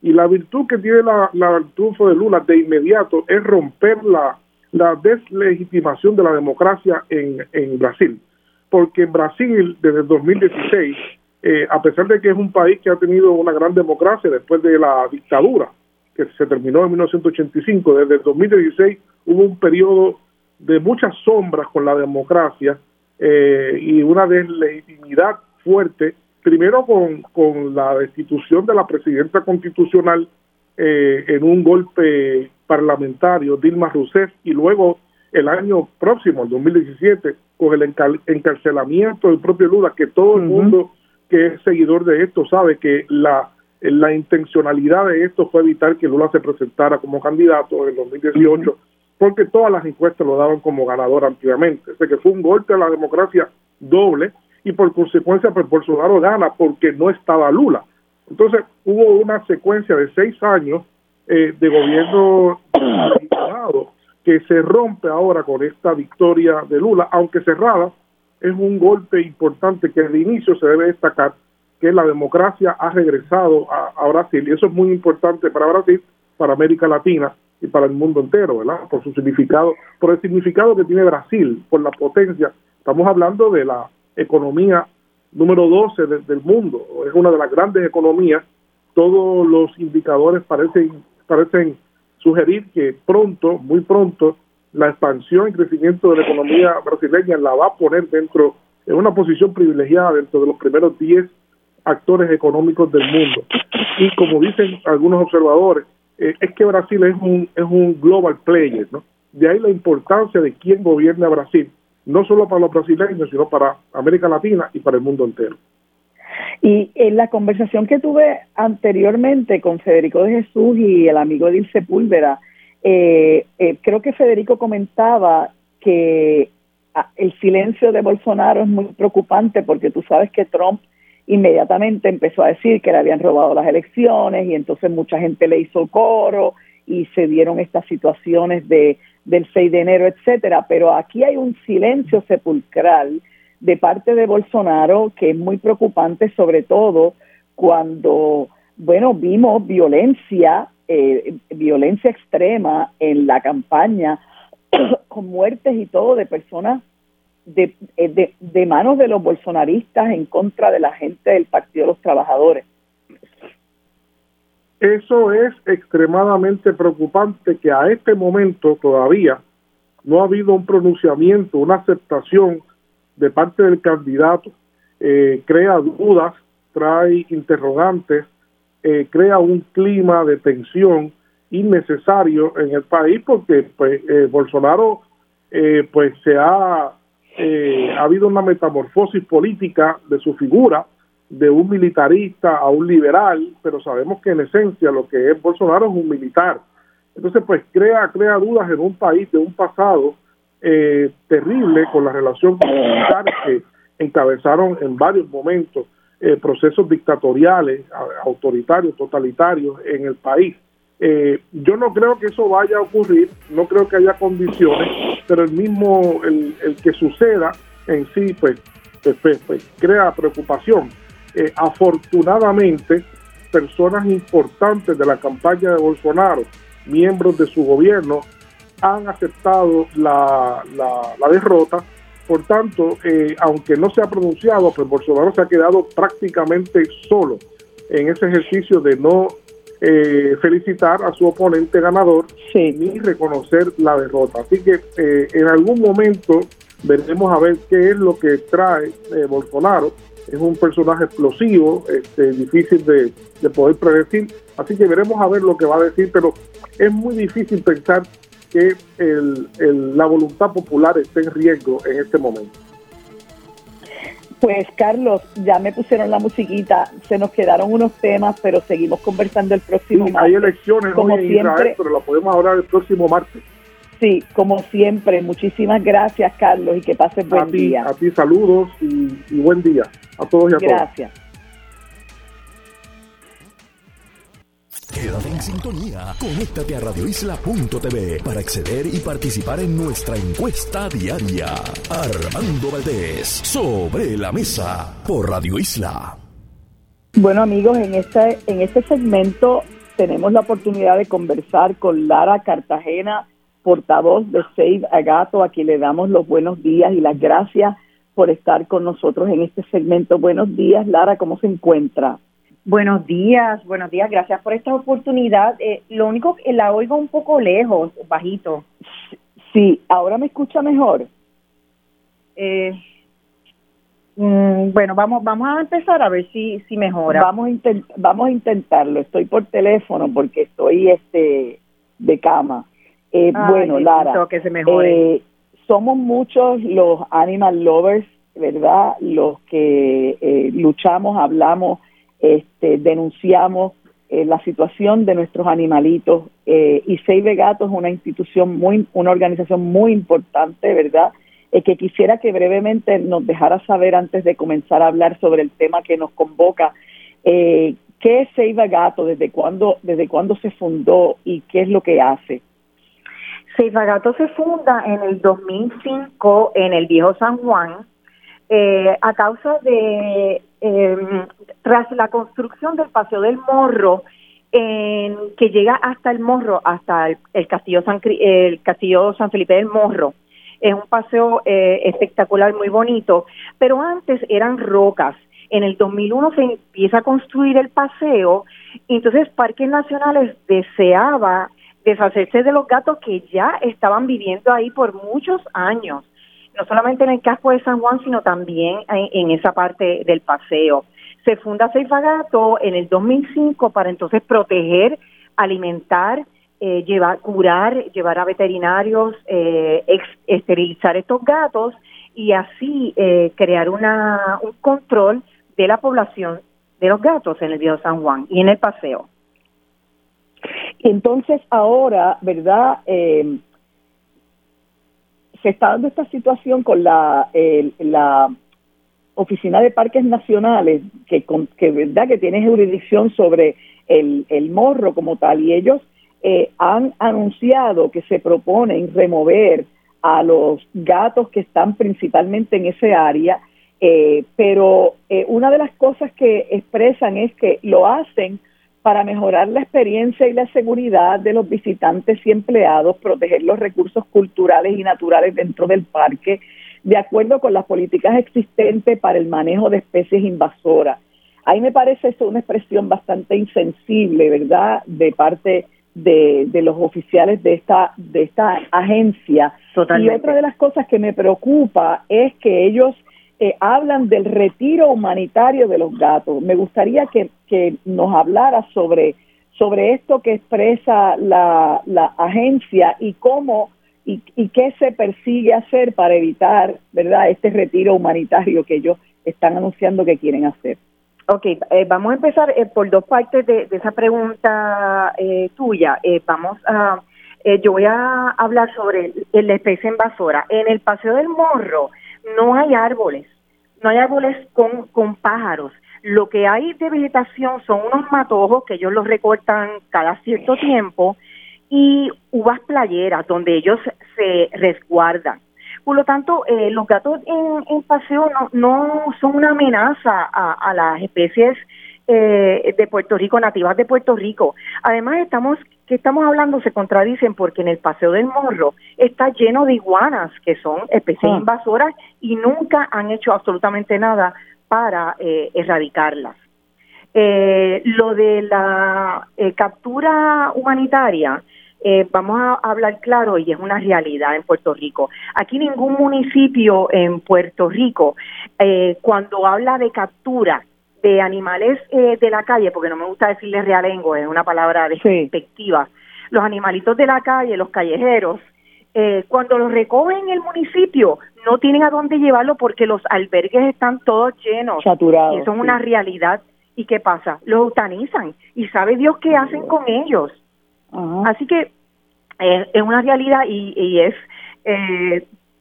Y la virtud que tiene la, el triunfo de Lula de inmediato es romper la, la deslegitimación de la democracia en, en Brasil. Porque en Brasil, desde el 2016, eh, a pesar de que es un país que ha tenido una gran democracia después de la dictadura, que se terminó en 1985, desde el 2016 hubo un periodo de muchas sombras con la democracia eh, y una deslegitimidad fuerte, primero con, con la destitución de la presidenta constitucional eh, en un golpe parlamentario, Dilma Rousseff, y luego el año próximo, el 2017, con el encarcelamiento del propio Lula, que todo el mundo que es seguidor de esto sabe que la, la intencionalidad de esto fue evitar que Lula se presentara como candidato en el 2018, porque todas las encuestas lo daban como ganador ampliamente. O que fue un golpe a la democracia doble y por consecuencia pues, Bolsonaro gana porque no estaba Lula. Entonces hubo una secuencia de seis años eh, de gobierno que se rompe ahora con esta victoria de Lula, aunque cerrada, es un golpe importante que de inicio se debe destacar que la democracia ha regresado a, Brasil y eso es muy importante para Brasil, para América Latina y para el mundo entero, ¿verdad? Por su significado, por el significado que tiene Brasil, por la potencia. Estamos hablando de la economía número 12 del mundo, es una de las grandes economías. Todos los indicadores parecen parecen sugerir que pronto, muy pronto, la expansión y crecimiento de la economía brasileña la va a poner dentro, en una posición privilegiada dentro de los primeros 10 actores económicos del mundo. Y como dicen algunos observadores, eh, es que Brasil es un, es un global player, ¿no? De ahí la importancia de quién gobierna Brasil, no solo para los brasileños, sino para América Latina y para el mundo entero. Y en la conversación que tuve anteriormente con Federico de Jesús y el amigo Edil Sepúlveda, eh, eh, creo que Federico comentaba que ah, el silencio de Bolsonaro es muy preocupante porque tú sabes que Trump inmediatamente empezó a decir que le habían robado las elecciones y entonces mucha gente le hizo coro y se dieron estas situaciones de del 6 de enero, etcétera, pero aquí hay un silencio sepulcral de parte de Bolsonaro que es muy preocupante, sobre todo cuando, bueno, vimos violencia eh, violencia extrema en la campaña, <clears throat> con muertes y todo de personas de, eh, de, de, manos de los bolsonaristas en contra de la gente del Partido de los Trabajadores. Eso es extremadamente preocupante que a este momento todavía no ha habido un pronunciamiento, una aceptación de parte del candidato. Eh, crea dudas, trae interrogantes eh, crea un clima de tensión innecesario en el país porque pues eh, Bolsonaro eh, pues se ha ha habido una metamorfosis política de su figura de un militarista a un liberal pero sabemos que en esencia lo que es Bolsonaro es un militar entonces pues crea crea dudas en un país de un pasado terrible con la relación con los militares que encabezaron en varios momentos eh, procesos dictatoriales, autoritarios, totalitarios en el país. Eh, yo no creo que eso vaya a ocurrir, no creo que haya condiciones, pero el mismo, el, que suceda en sí, pues, pues, pues, pues crea preocupación. Eh, afortunadamente, personas importantes de la campaña de Bolsonaro, miembros de su gobierno, han aceptado la, la, la derrota por tanto, eh, aunque no se ha pronunciado, pues Bolsonaro se ha quedado prácticamente solo en ese ejercicio de no eh, felicitar a su oponente ganador ni reconocer la derrota. Así que eh, en algún momento veremos a ver qué es lo que trae Bolsonaro. Es un personaje explosivo, este, difícil de, de poder predecir. Así que veremos a ver lo que va a decir, pero es muy difícil pensar que el, la voluntad popular esté en riesgo en este momento. Pues Carlos, ya me pusieron la musiquita, se nos quedaron unos temas, pero seguimos conversando el próximo martes. Hay elecciones como hoy en Israel, pero la podemos hablar el próximo martes. Sí, como siempre, muchísimas gracias Carlos y que pases buen día. A ti saludos y, buen día a todos y a todas. Gracias. Quédate en sintonía. Conéctate a radioisla.tv para acceder y participar en nuestra encuesta diaria. Armando Valdés, sobre la mesa, por Radio Isla. Bueno amigos, en este, en este segmento tenemos la oportunidad de conversar con Lara Cartagena, portavoz de Save Agato, a quien le damos los buenos días y las gracias por estar con nosotros en este segmento. Buenos días, Lara, ¿cómo se encuentra? Buenos días, buenos días, gracias por esta oportunidad. Eh, lo único que la oigo un poco lejos, bajito. Sí, ahora me escucha mejor. Eh, mm, bueno, vamos vamos a empezar a ver si si mejora. Vamos a vamos a intentarlo. Estoy por teléfono porque estoy este de cama. Eh, bueno, Lara, que se mejore. Eh, somos muchos los animal lovers, ¿verdad? Los que eh, luchamos, hablamos, este, denunciamos eh, la situación de nuestros animalitos eh, y Save Gato es una institución muy, una organización muy importante, ¿verdad? que quisiera que brevemente nos dejara saber antes de comenzar a hablar sobre el tema que nos convoca. ¿Qué es Save Gato? ¿Desde cuándo, ¿Desde cuándo se fundó y qué es lo que hace? Seifagato se funda en el 2005 en el Viejo San Juan eh, a causa de, em, tras la construcción del Paseo del Morro, en, que llega hasta el Morro, hasta el, Castillo, San, el Castillo San Felipe del Morro. Es un paseo eh, espectacular, muy bonito, pero antes eran rocas. En el 2001 se empieza a construir el paseo, entonces Parques Nacionales deseaba deshacerse de los gatos que ya estaban viviendo ahí por muchos años, no solamente en el casco de San Juan, sino también en, esa parte del paseo. Se funda Ceifa Gato en el 2005 para entonces proteger, alimentar, eh, llevar, curar, llevar a veterinarios, eh, esterilizar estos gatos y así eh, crear una, un control de la población de los gatos en el Viejo San Juan y en el paseo. Entonces ahora, ¿verdad? Eh, se está dando esta situación con la, la Oficina de Parques Nacionales, que, que verdad que tiene jurisdicción sobre el, el morro como tal, y ellos eh, han anunciado que se proponen remover a los gatos que están principalmente en ese área, eh, pero una de las cosas que expresan es que lo hacen para mejorar la experiencia y la seguridad de los visitantes y empleados, proteger los recursos culturales y naturales dentro del parque, de acuerdo con las políticas existentes para el manejo de especies invasoras. Ahí me parece eso una expresión bastante insensible, ¿verdad?, de parte de, los oficiales de esta, de esta agencia. Y otra de las cosas que me preocupa es que ellos eh, hablan del retiro humanitario de los gatos. Me gustaría que, nos hablara sobre, sobre esto que expresa la, la agencia y cómo y, y, qué se persigue hacer para evitar, ¿verdad?, este retiro humanitario que ellos están anunciando que quieren hacer. Ok, eh, vamos a empezar eh, por dos partes de, esa pregunta tuya. vamos a, yo voy a hablar sobre la especie invasora. En el Paseo del Morro, no hay árboles, no hay árboles con, con pájaros. Lo que hay de vegetación son unos matojos que ellos los recortan cada cierto tiempo y uvas playeras donde ellos se resguardan. Por lo tanto, eh, los gatos en, en paseo no, no, son una amenaza a, a las especies eh, de Puerto Rico, nativas de Puerto Rico. Además, estamos que estamos hablando se contradicen porque en el Paseo del Morro está lleno de iguanas, que son especies ah. invasoras y nunca han hecho absolutamente nada para eh, erradicarlas. Eh, lo de la eh, captura humanitaria, vamos a hablar claro y es una realidad en Puerto Rico. Aquí ningún municipio en Puerto Rico, cuando habla de captura, de animales eh, de la calle, porque no me gusta decirle realengo, es una palabra despectiva, los animalitos de la calle, los callejeros, eh, cuando los recogen en el municipio, no tienen a dónde llevarlo porque los albergues están todos llenos. Saturados. Y eso es una realidad. ¿Y qué pasa? Los eutanizan. ¿Y sabe Dios qué hacen con ellos? Así que eh, es una realidad y, y es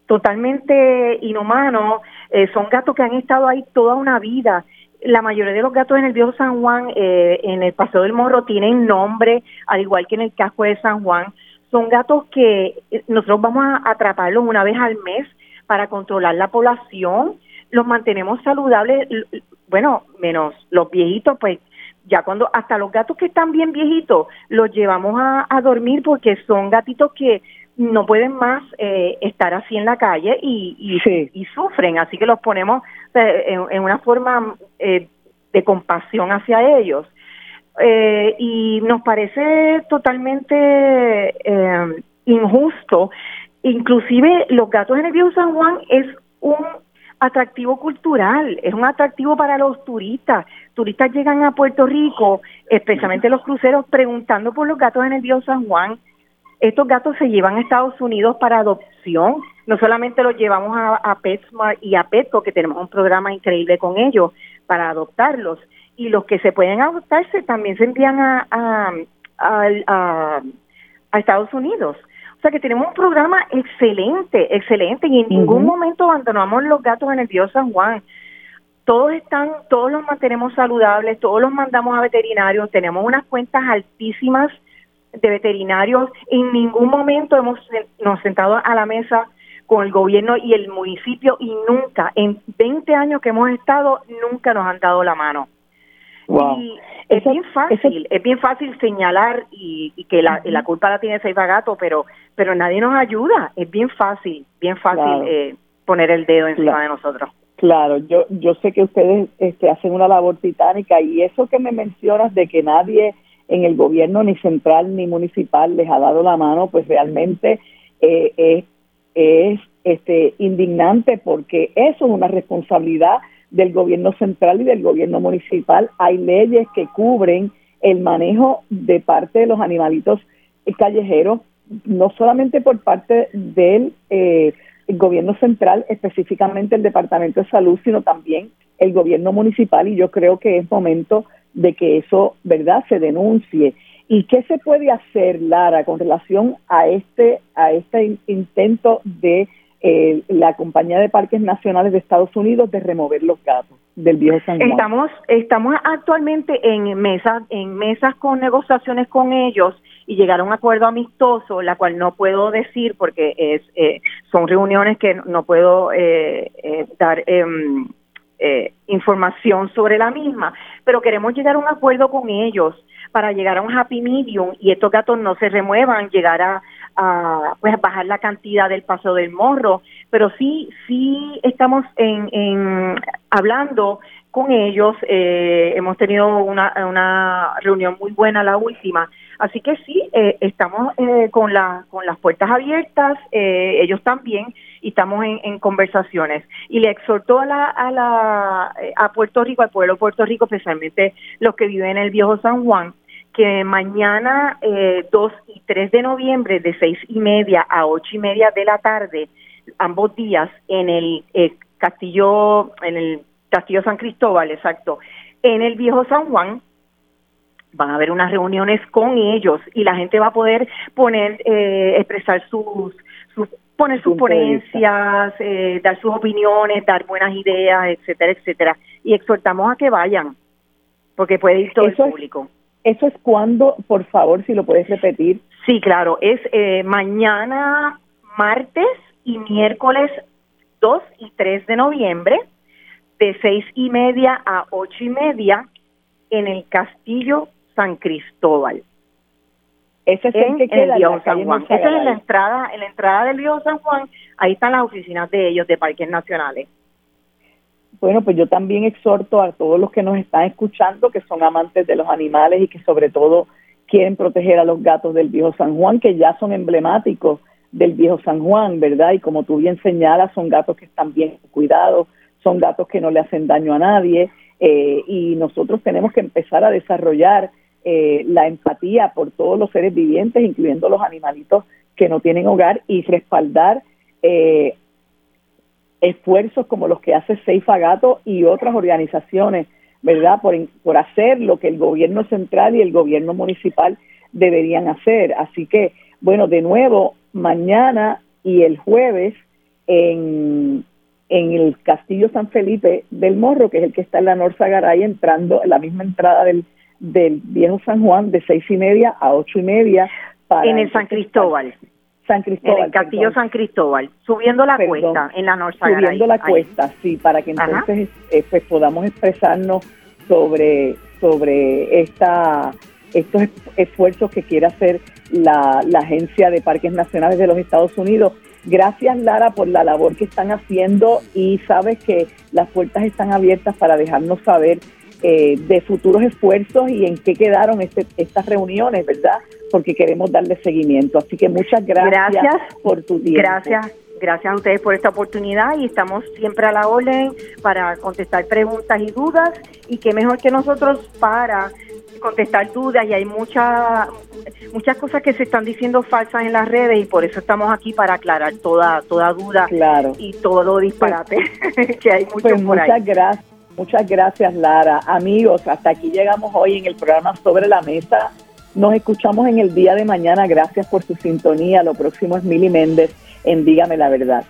totalmente inhumano. son gatos que han estado ahí toda una vida la mayoría de los gatos en el viejo San Juan, eh, en el Paseo del Morro, tienen nombre, al igual que en el casco de San Juan. Son gatos que eh, nosotros vamos a atraparlos una vez al mes para controlar la población. Los mantenemos saludables, bueno, menos los viejitos, pues ya cuando hasta los gatos que están bien viejitos los llevamos a, dormir porque son gatitos que no pueden más eh, estar así en la calle y, y, sufren, así que los ponemos en, una forma eh, de compasión hacia ellos. Eh, y nos parece totalmente injusto, inclusive los gatos en el viejo San Juan es un atractivo cultural, es un atractivo para los turistas. Turistas llegan a Puerto Rico, especialmente los cruceros, preguntando por los gatos en el Río San Juan. Estos gatos se llevan a Estados Unidos para adopción. No solamente los llevamos a, PetSmart y a Petco, que tenemos un programa increíble con ellos para adoptarlos. Y los que se pueden adoptarse también se envían a, a, a, a Estados Unidos. O sea que tenemos un programa excelente, excelente, y en ningún momento abandonamos los gatos en el Dios San Juan. Todos están, todos los mantenemos saludables, todos los mandamos a veterinarios, tenemos unas cuentas altísimas de veterinarios. En ningún momento hemos nos sentado a la mesa con el gobierno y el municipio y nunca, en 20 años que hemos estado, nunca nos han dado la mano. Y es bien fácil, es bien fácil señalar y, que la, la, culpa la tiene Seifa Gato, pero pero nadie nos ayuda. Es bien fácil, bien fácil eh, poner el dedo encima de nosotros. Claro, yo yo sé que ustedes este, hacen una labor titánica y eso que me mencionas de que nadie en el gobierno ni central ni municipal les ha dado la mano, pues realmente eh, es, es este indignante porque eso es una responsabilidad del gobierno central y del gobierno municipal. Hay leyes que cubren el manejo de parte de los animalitos callejeros, no solamente por parte del eh, gobierno central, específicamente el Departamento de Salud, sino también el gobierno municipal y yo creo que es momento de que eso, ¿verdad?, se denuncie. ¿Y qué se puede hacer, Lara, con relación a este, a este intento de eh, la compañía de parques nacionales de Estados Unidos de remover los gatos del viejo San Juan. Estamos estamos actualmente en mesas en mesas con negociaciones con ellos y llegar a un acuerdo amistoso, la cual no puedo decir porque es eh, son reuniones que no puedo eh, eh dar em, eh, información sobre la misma, pero queremos llegar a un acuerdo con ellos para llegar a un happy medium y estos gatos no se remuevan, llegar a, a pues bajar la cantidad del paso del morro, pero sí sí estamos en, en hablando con ellos, eh, hemos tenido una, una reunión muy buena la última, así que sí eh, estamos eh, con la con las puertas abiertas, eh, ellos también y estamos en, en, conversaciones. Y le exhortó a la, a la a Puerto Rico, al pueblo de Puerto Rico, especialmente los que viven en el viejo San Juan, que mañana eh, 2 y 3 de noviembre de seis y media a ocho y media de la tarde, ambos días en el eh, Castillo, en el Castillo San Cristóbal, exacto, en el Viejo San Juan, van a haber unas reuniones con ellos y la gente va a poder poner, eh, expresar sus, sus poner sus ponencias, eh, dar sus opiniones, dar buenas ideas, etcétera, etcétera. Y exhortamos a que vayan, porque puede ir todo el público. ¿Eso es cuando, por favor, si lo puedes repetir? Sí, claro, es eh, mañana, martes y miércoles 2 y 3 de noviembre, de seis y media a ocho y media, en el Castillo San Cristóbal. Ese es el que queda en San Juan. Esa es la entrada, en la entrada del río San Juan, ahí están las oficinas de ellos, de parques nacionales. Bueno, pues yo también exhorto a todos los que nos están escuchando, que son amantes de los animales y que sobre todo quieren proteger a los gatos del viejo San Juan, que ya son emblemáticos del viejo San Juan, ¿verdad? Y como tú bien señalas, son gatos que están bien cuidados, son gatos que no le hacen daño a nadie eh, y nosotros tenemos que empezar a desarrollar eh, la empatía por todos los seres vivientes, incluyendo los animalitos que no tienen hogar y respaldar eh, esfuerzos como los que hace Seifa Gato y otras organizaciones, ¿verdad? Por, por hacer lo que el gobierno central y el gobierno municipal deberían hacer. Así que, bueno, de nuevo, mañana y el jueves en, en el Castillo San Felipe del Morro, que es el que está en la Norza Garay, entrando en la misma entrada del, del viejo San Juan de seis y media a ocho y media. Para en el San Cristóbal. San Cristóbal. En el Castillo San Cristóbal, subiendo la cuesta en la Norza Subiendo la cuesta, sí, para que entonces eh, pues, podamos expresarnos sobre, sobre esta estos esfuerzos que quiere hacer la, la Agencia de Parques Nacionales de los Estados Unidos Gracias Lara por la labor que están haciendo y sabes que las puertas están abiertas para dejarnos saber eh, de futuros esfuerzos y en qué quedaron este, estas reuniones, ¿verdad? Porque queremos darle seguimiento. Así que muchas gracias, por tu tiempo. Gracias. Gracias a ustedes por esta oportunidad y estamos siempre a la orden para contestar preguntas y dudas y qué mejor que nosotros para contestar dudas y hay muchas muchas cosas que se están diciendo falsas en las redes y por eso estamos aquí para aclarar toda toda duda claro. y todo disparate pues, <laughs> que hay mucho pues muchas gracias muchas gracias Lara amigos hasta aquí llegamos hoy en el programa sobre la mesa nos escuchamos en el día de mañana. Gracias por su sintonía. Lo próximo es Mili Méndez en Dígame la verdad